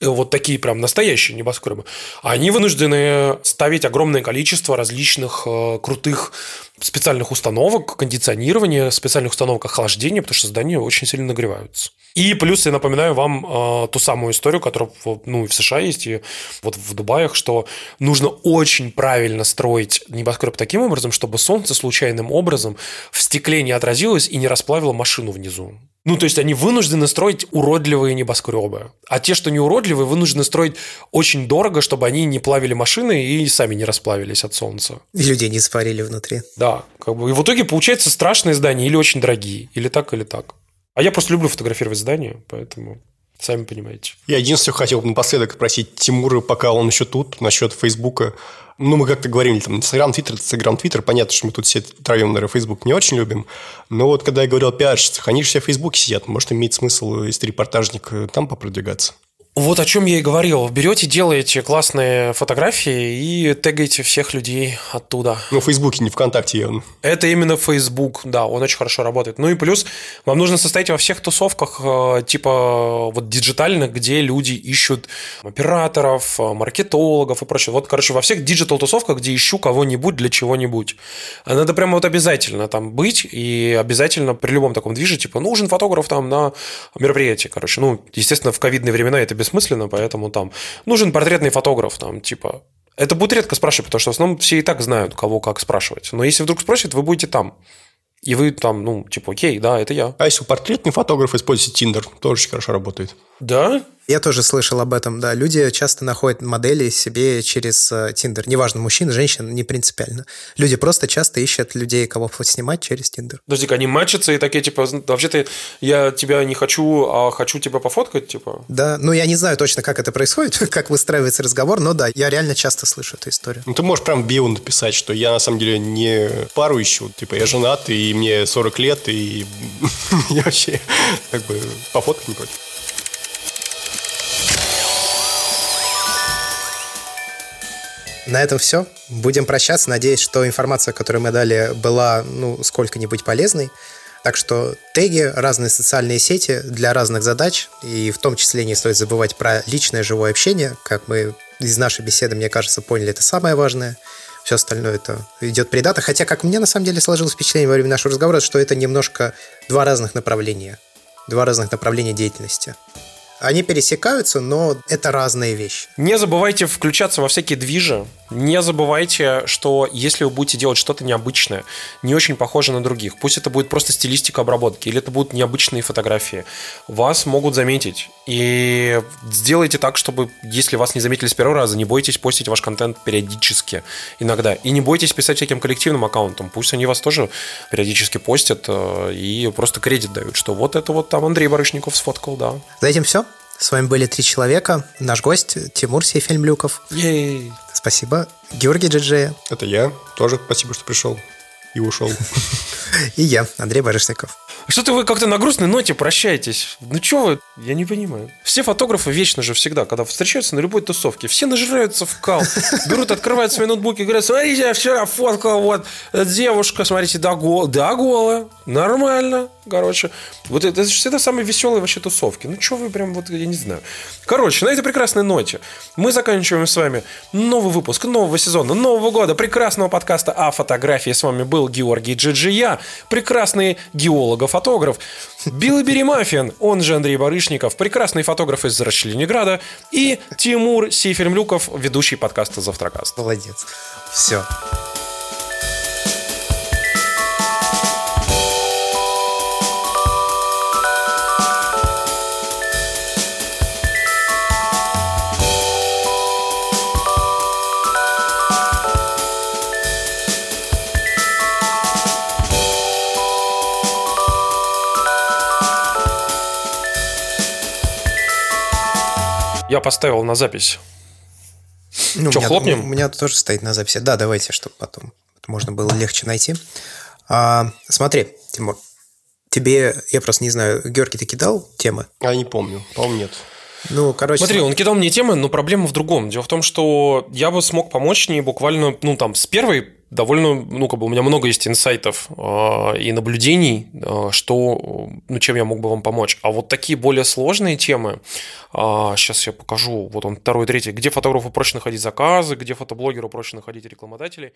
э, вот такие прям настоящие небоскребы, они вынуждены ставить огромное количество различных э, крутых специальных установок кондиционирования, специальных установок охлаждения, потому что здания очень сильно нагреваются. И плюс я напоминаю вам э, ту самую историю, которая ну, и в США есть, и вот в Дубаях, что нужно очень правильно строить небоскреб таким образом, чтобы солнце случайным образом в стекле не отразилось и не расплавило машину внизу. Ну, то есть они вынуждены строить уродливые небоскребы. А те, что не уродливые, вынуждены строить очень дорого, чтобы они не плавили машины и сами не расплавились от солнца. И людей не сварили внутри. Да, как бы. И в итоге получается страшные здания или очень дорогие. Или так, или так. А я просто люблю фотографировать здания, поэтому сами понимаете. Я единственное хотел напоследок спросить Тимура, пока он еще тут, насчет Фейсбука. Ну, мы как-то говорили, там, Инстаграм, Твиттер, Инстаграм, Твиттер. Понятно, что мы тут все троем, наверное, Фейсбук не очень любим. Но вот когда я говорил о пиарщицах, они же все в Фейсбуке сидят. Может, имеет смысл, если репортажник, там попродвигаться? Вот о чем я и говорил. Берете, делаете классные фотографии и тегаете всех людей оттуда. Ну, в Фейсбуке, не ВКонтакте он. Это именно Facebook, да, он очень хорошо работает. Ну и плюс вам нужно состоять во всех тусовках, э, типа вот диджитальных, где люди ищут операторов, э, маркетологов и прочее. Вот, короче, во всех диджитал-тусовках, где ищу кого-нибудь для чего-нибудь. Надо прямо вот обязательно там быть и обязательно при любом таком движе, типа, нужен фотограф там на мероприятии, короче. Ну, естественно, в ковидные времена это без бессмысленно, поэтому там нужен портретный фотограф, там, типа, Это будет редко спрашивать, потому что в основном все и так знают, кого как спрашивать. Но если вдруг спросят, вы будете там. И вы там, ну, типа, окей, да, это я. А если портретный фотограф использует Tinder, тоже очень хорошо работает. Да? Я тоже слышал об этом, да. Люди часто находят модели себе через Tinder. Неважно, мужчин, женщин, не принципиально. Люди просто часто ищут людей, кого снимать через Tinder. Подожди, они матчатся и такие, типа, вообще-то я тебя не хочу, а хочу тебя пофоткать, типа? Да, ну я не знаю точно, как это происходит, как выстраивается разговор, но да, я реально часто слышу эту историю. Ну ты можешь прям в био написать, что я на самом деле не пару ищу, типа я женат, и мне 40 лет, и я вообще как бы пофоткать не против. На этом все. Будем прощаться. Надеюсь, что информация, которую мы дали, была ну, сколько-нибудь полезной. Так что теги, разные социальные сети для разных задач, и в том числе не стоит забывать про личное живое общение, как мы из нашей беседы, мне кажется, поняли, это самое важное. Все остальное это идет предата. Хотя, как мне на самом деле сложилось впечатление во время нашего разговора, что это немножко два разных направления. Два разных направления деятельности. Они пересекаются, но это разные вещи. Не забывайте включаться во всякие движи. Не забывайте, что если вы будете делать что-то необычное, не очень похоже на других, пусть это будет просто стилистика обработки, или это будут необычные фотографии, вас могут заметить. И сделайте так, чтобы, если вас не заметили с первого раза, не бойтесь постить ваш контент периодически, иногда. И не бойтесь писать всяким коллективным аккаунтам. Пусть они вас тоже периодически постят э, и просто кредит дают, что вот это вот там Андрей Барышников сфоткал, да. За этим все. С вами были три человека. Наш гость Тимур Сейфельмлюков. Ей. Спасибо. Георгий Джиджея. Это я. Тоже спасибо, что пришел и ушел. И я, Андрей Барышников. Что-то вы как-то на грустной ноте прощаетесь. Ну что вы? Я не понимаю. Все фотографы вечно же всегда, когда встречаются на любой тусовке, все нажираются в кал. Берут, открывают свои ноутбуки и говорят, смотрите, я вчера фоткал, вот, девушка, смотрите, да, гол, да голая. Нормально, короче. Вот это, это всегда самые веселые вообще тусовки. Ну что вы прям, вот, я не знаю. Короче, на этой прекрасной ноте мы заканчиваем с вами новый выпуск нового сезона, нового года, прекрасного подкаста о фотографии. С вами был Георгий Джиджия, прекрасный геолога-фотограф, Билл Беремафин, он же Андрей Барышников, прекрасный фотограф из Расчленинграда, и Тимур Сейфельмлюков, ведущий подкаста «Завтракаст». Молодец. Все. Я поставил на запись. Ну, Что, у меня, хлопнем? У меня тоже стоит на записи. Да, давайте, чтобы потом можно было легче найти. А, смотри, Тимур, тебе, я просто не знаю, Георгий, ты кидал темы? Я не помню. По-моему, нет. Ну, короче... Смотри, он кидал мне темы, но проблема в другом. Дело в том, что я бы смог помочь ней буквально, ну, там, с первой довольно, ну, как бы у меня много есть инсайтов э, и наблюдений, э, что, ну, чем я мог бы вам помочь. А вот такие более сложные темы, сейчас я покажу, вот он второй, третий, где фотографу проще находить заказы, где фотоблогеру проще находить рекламодателей.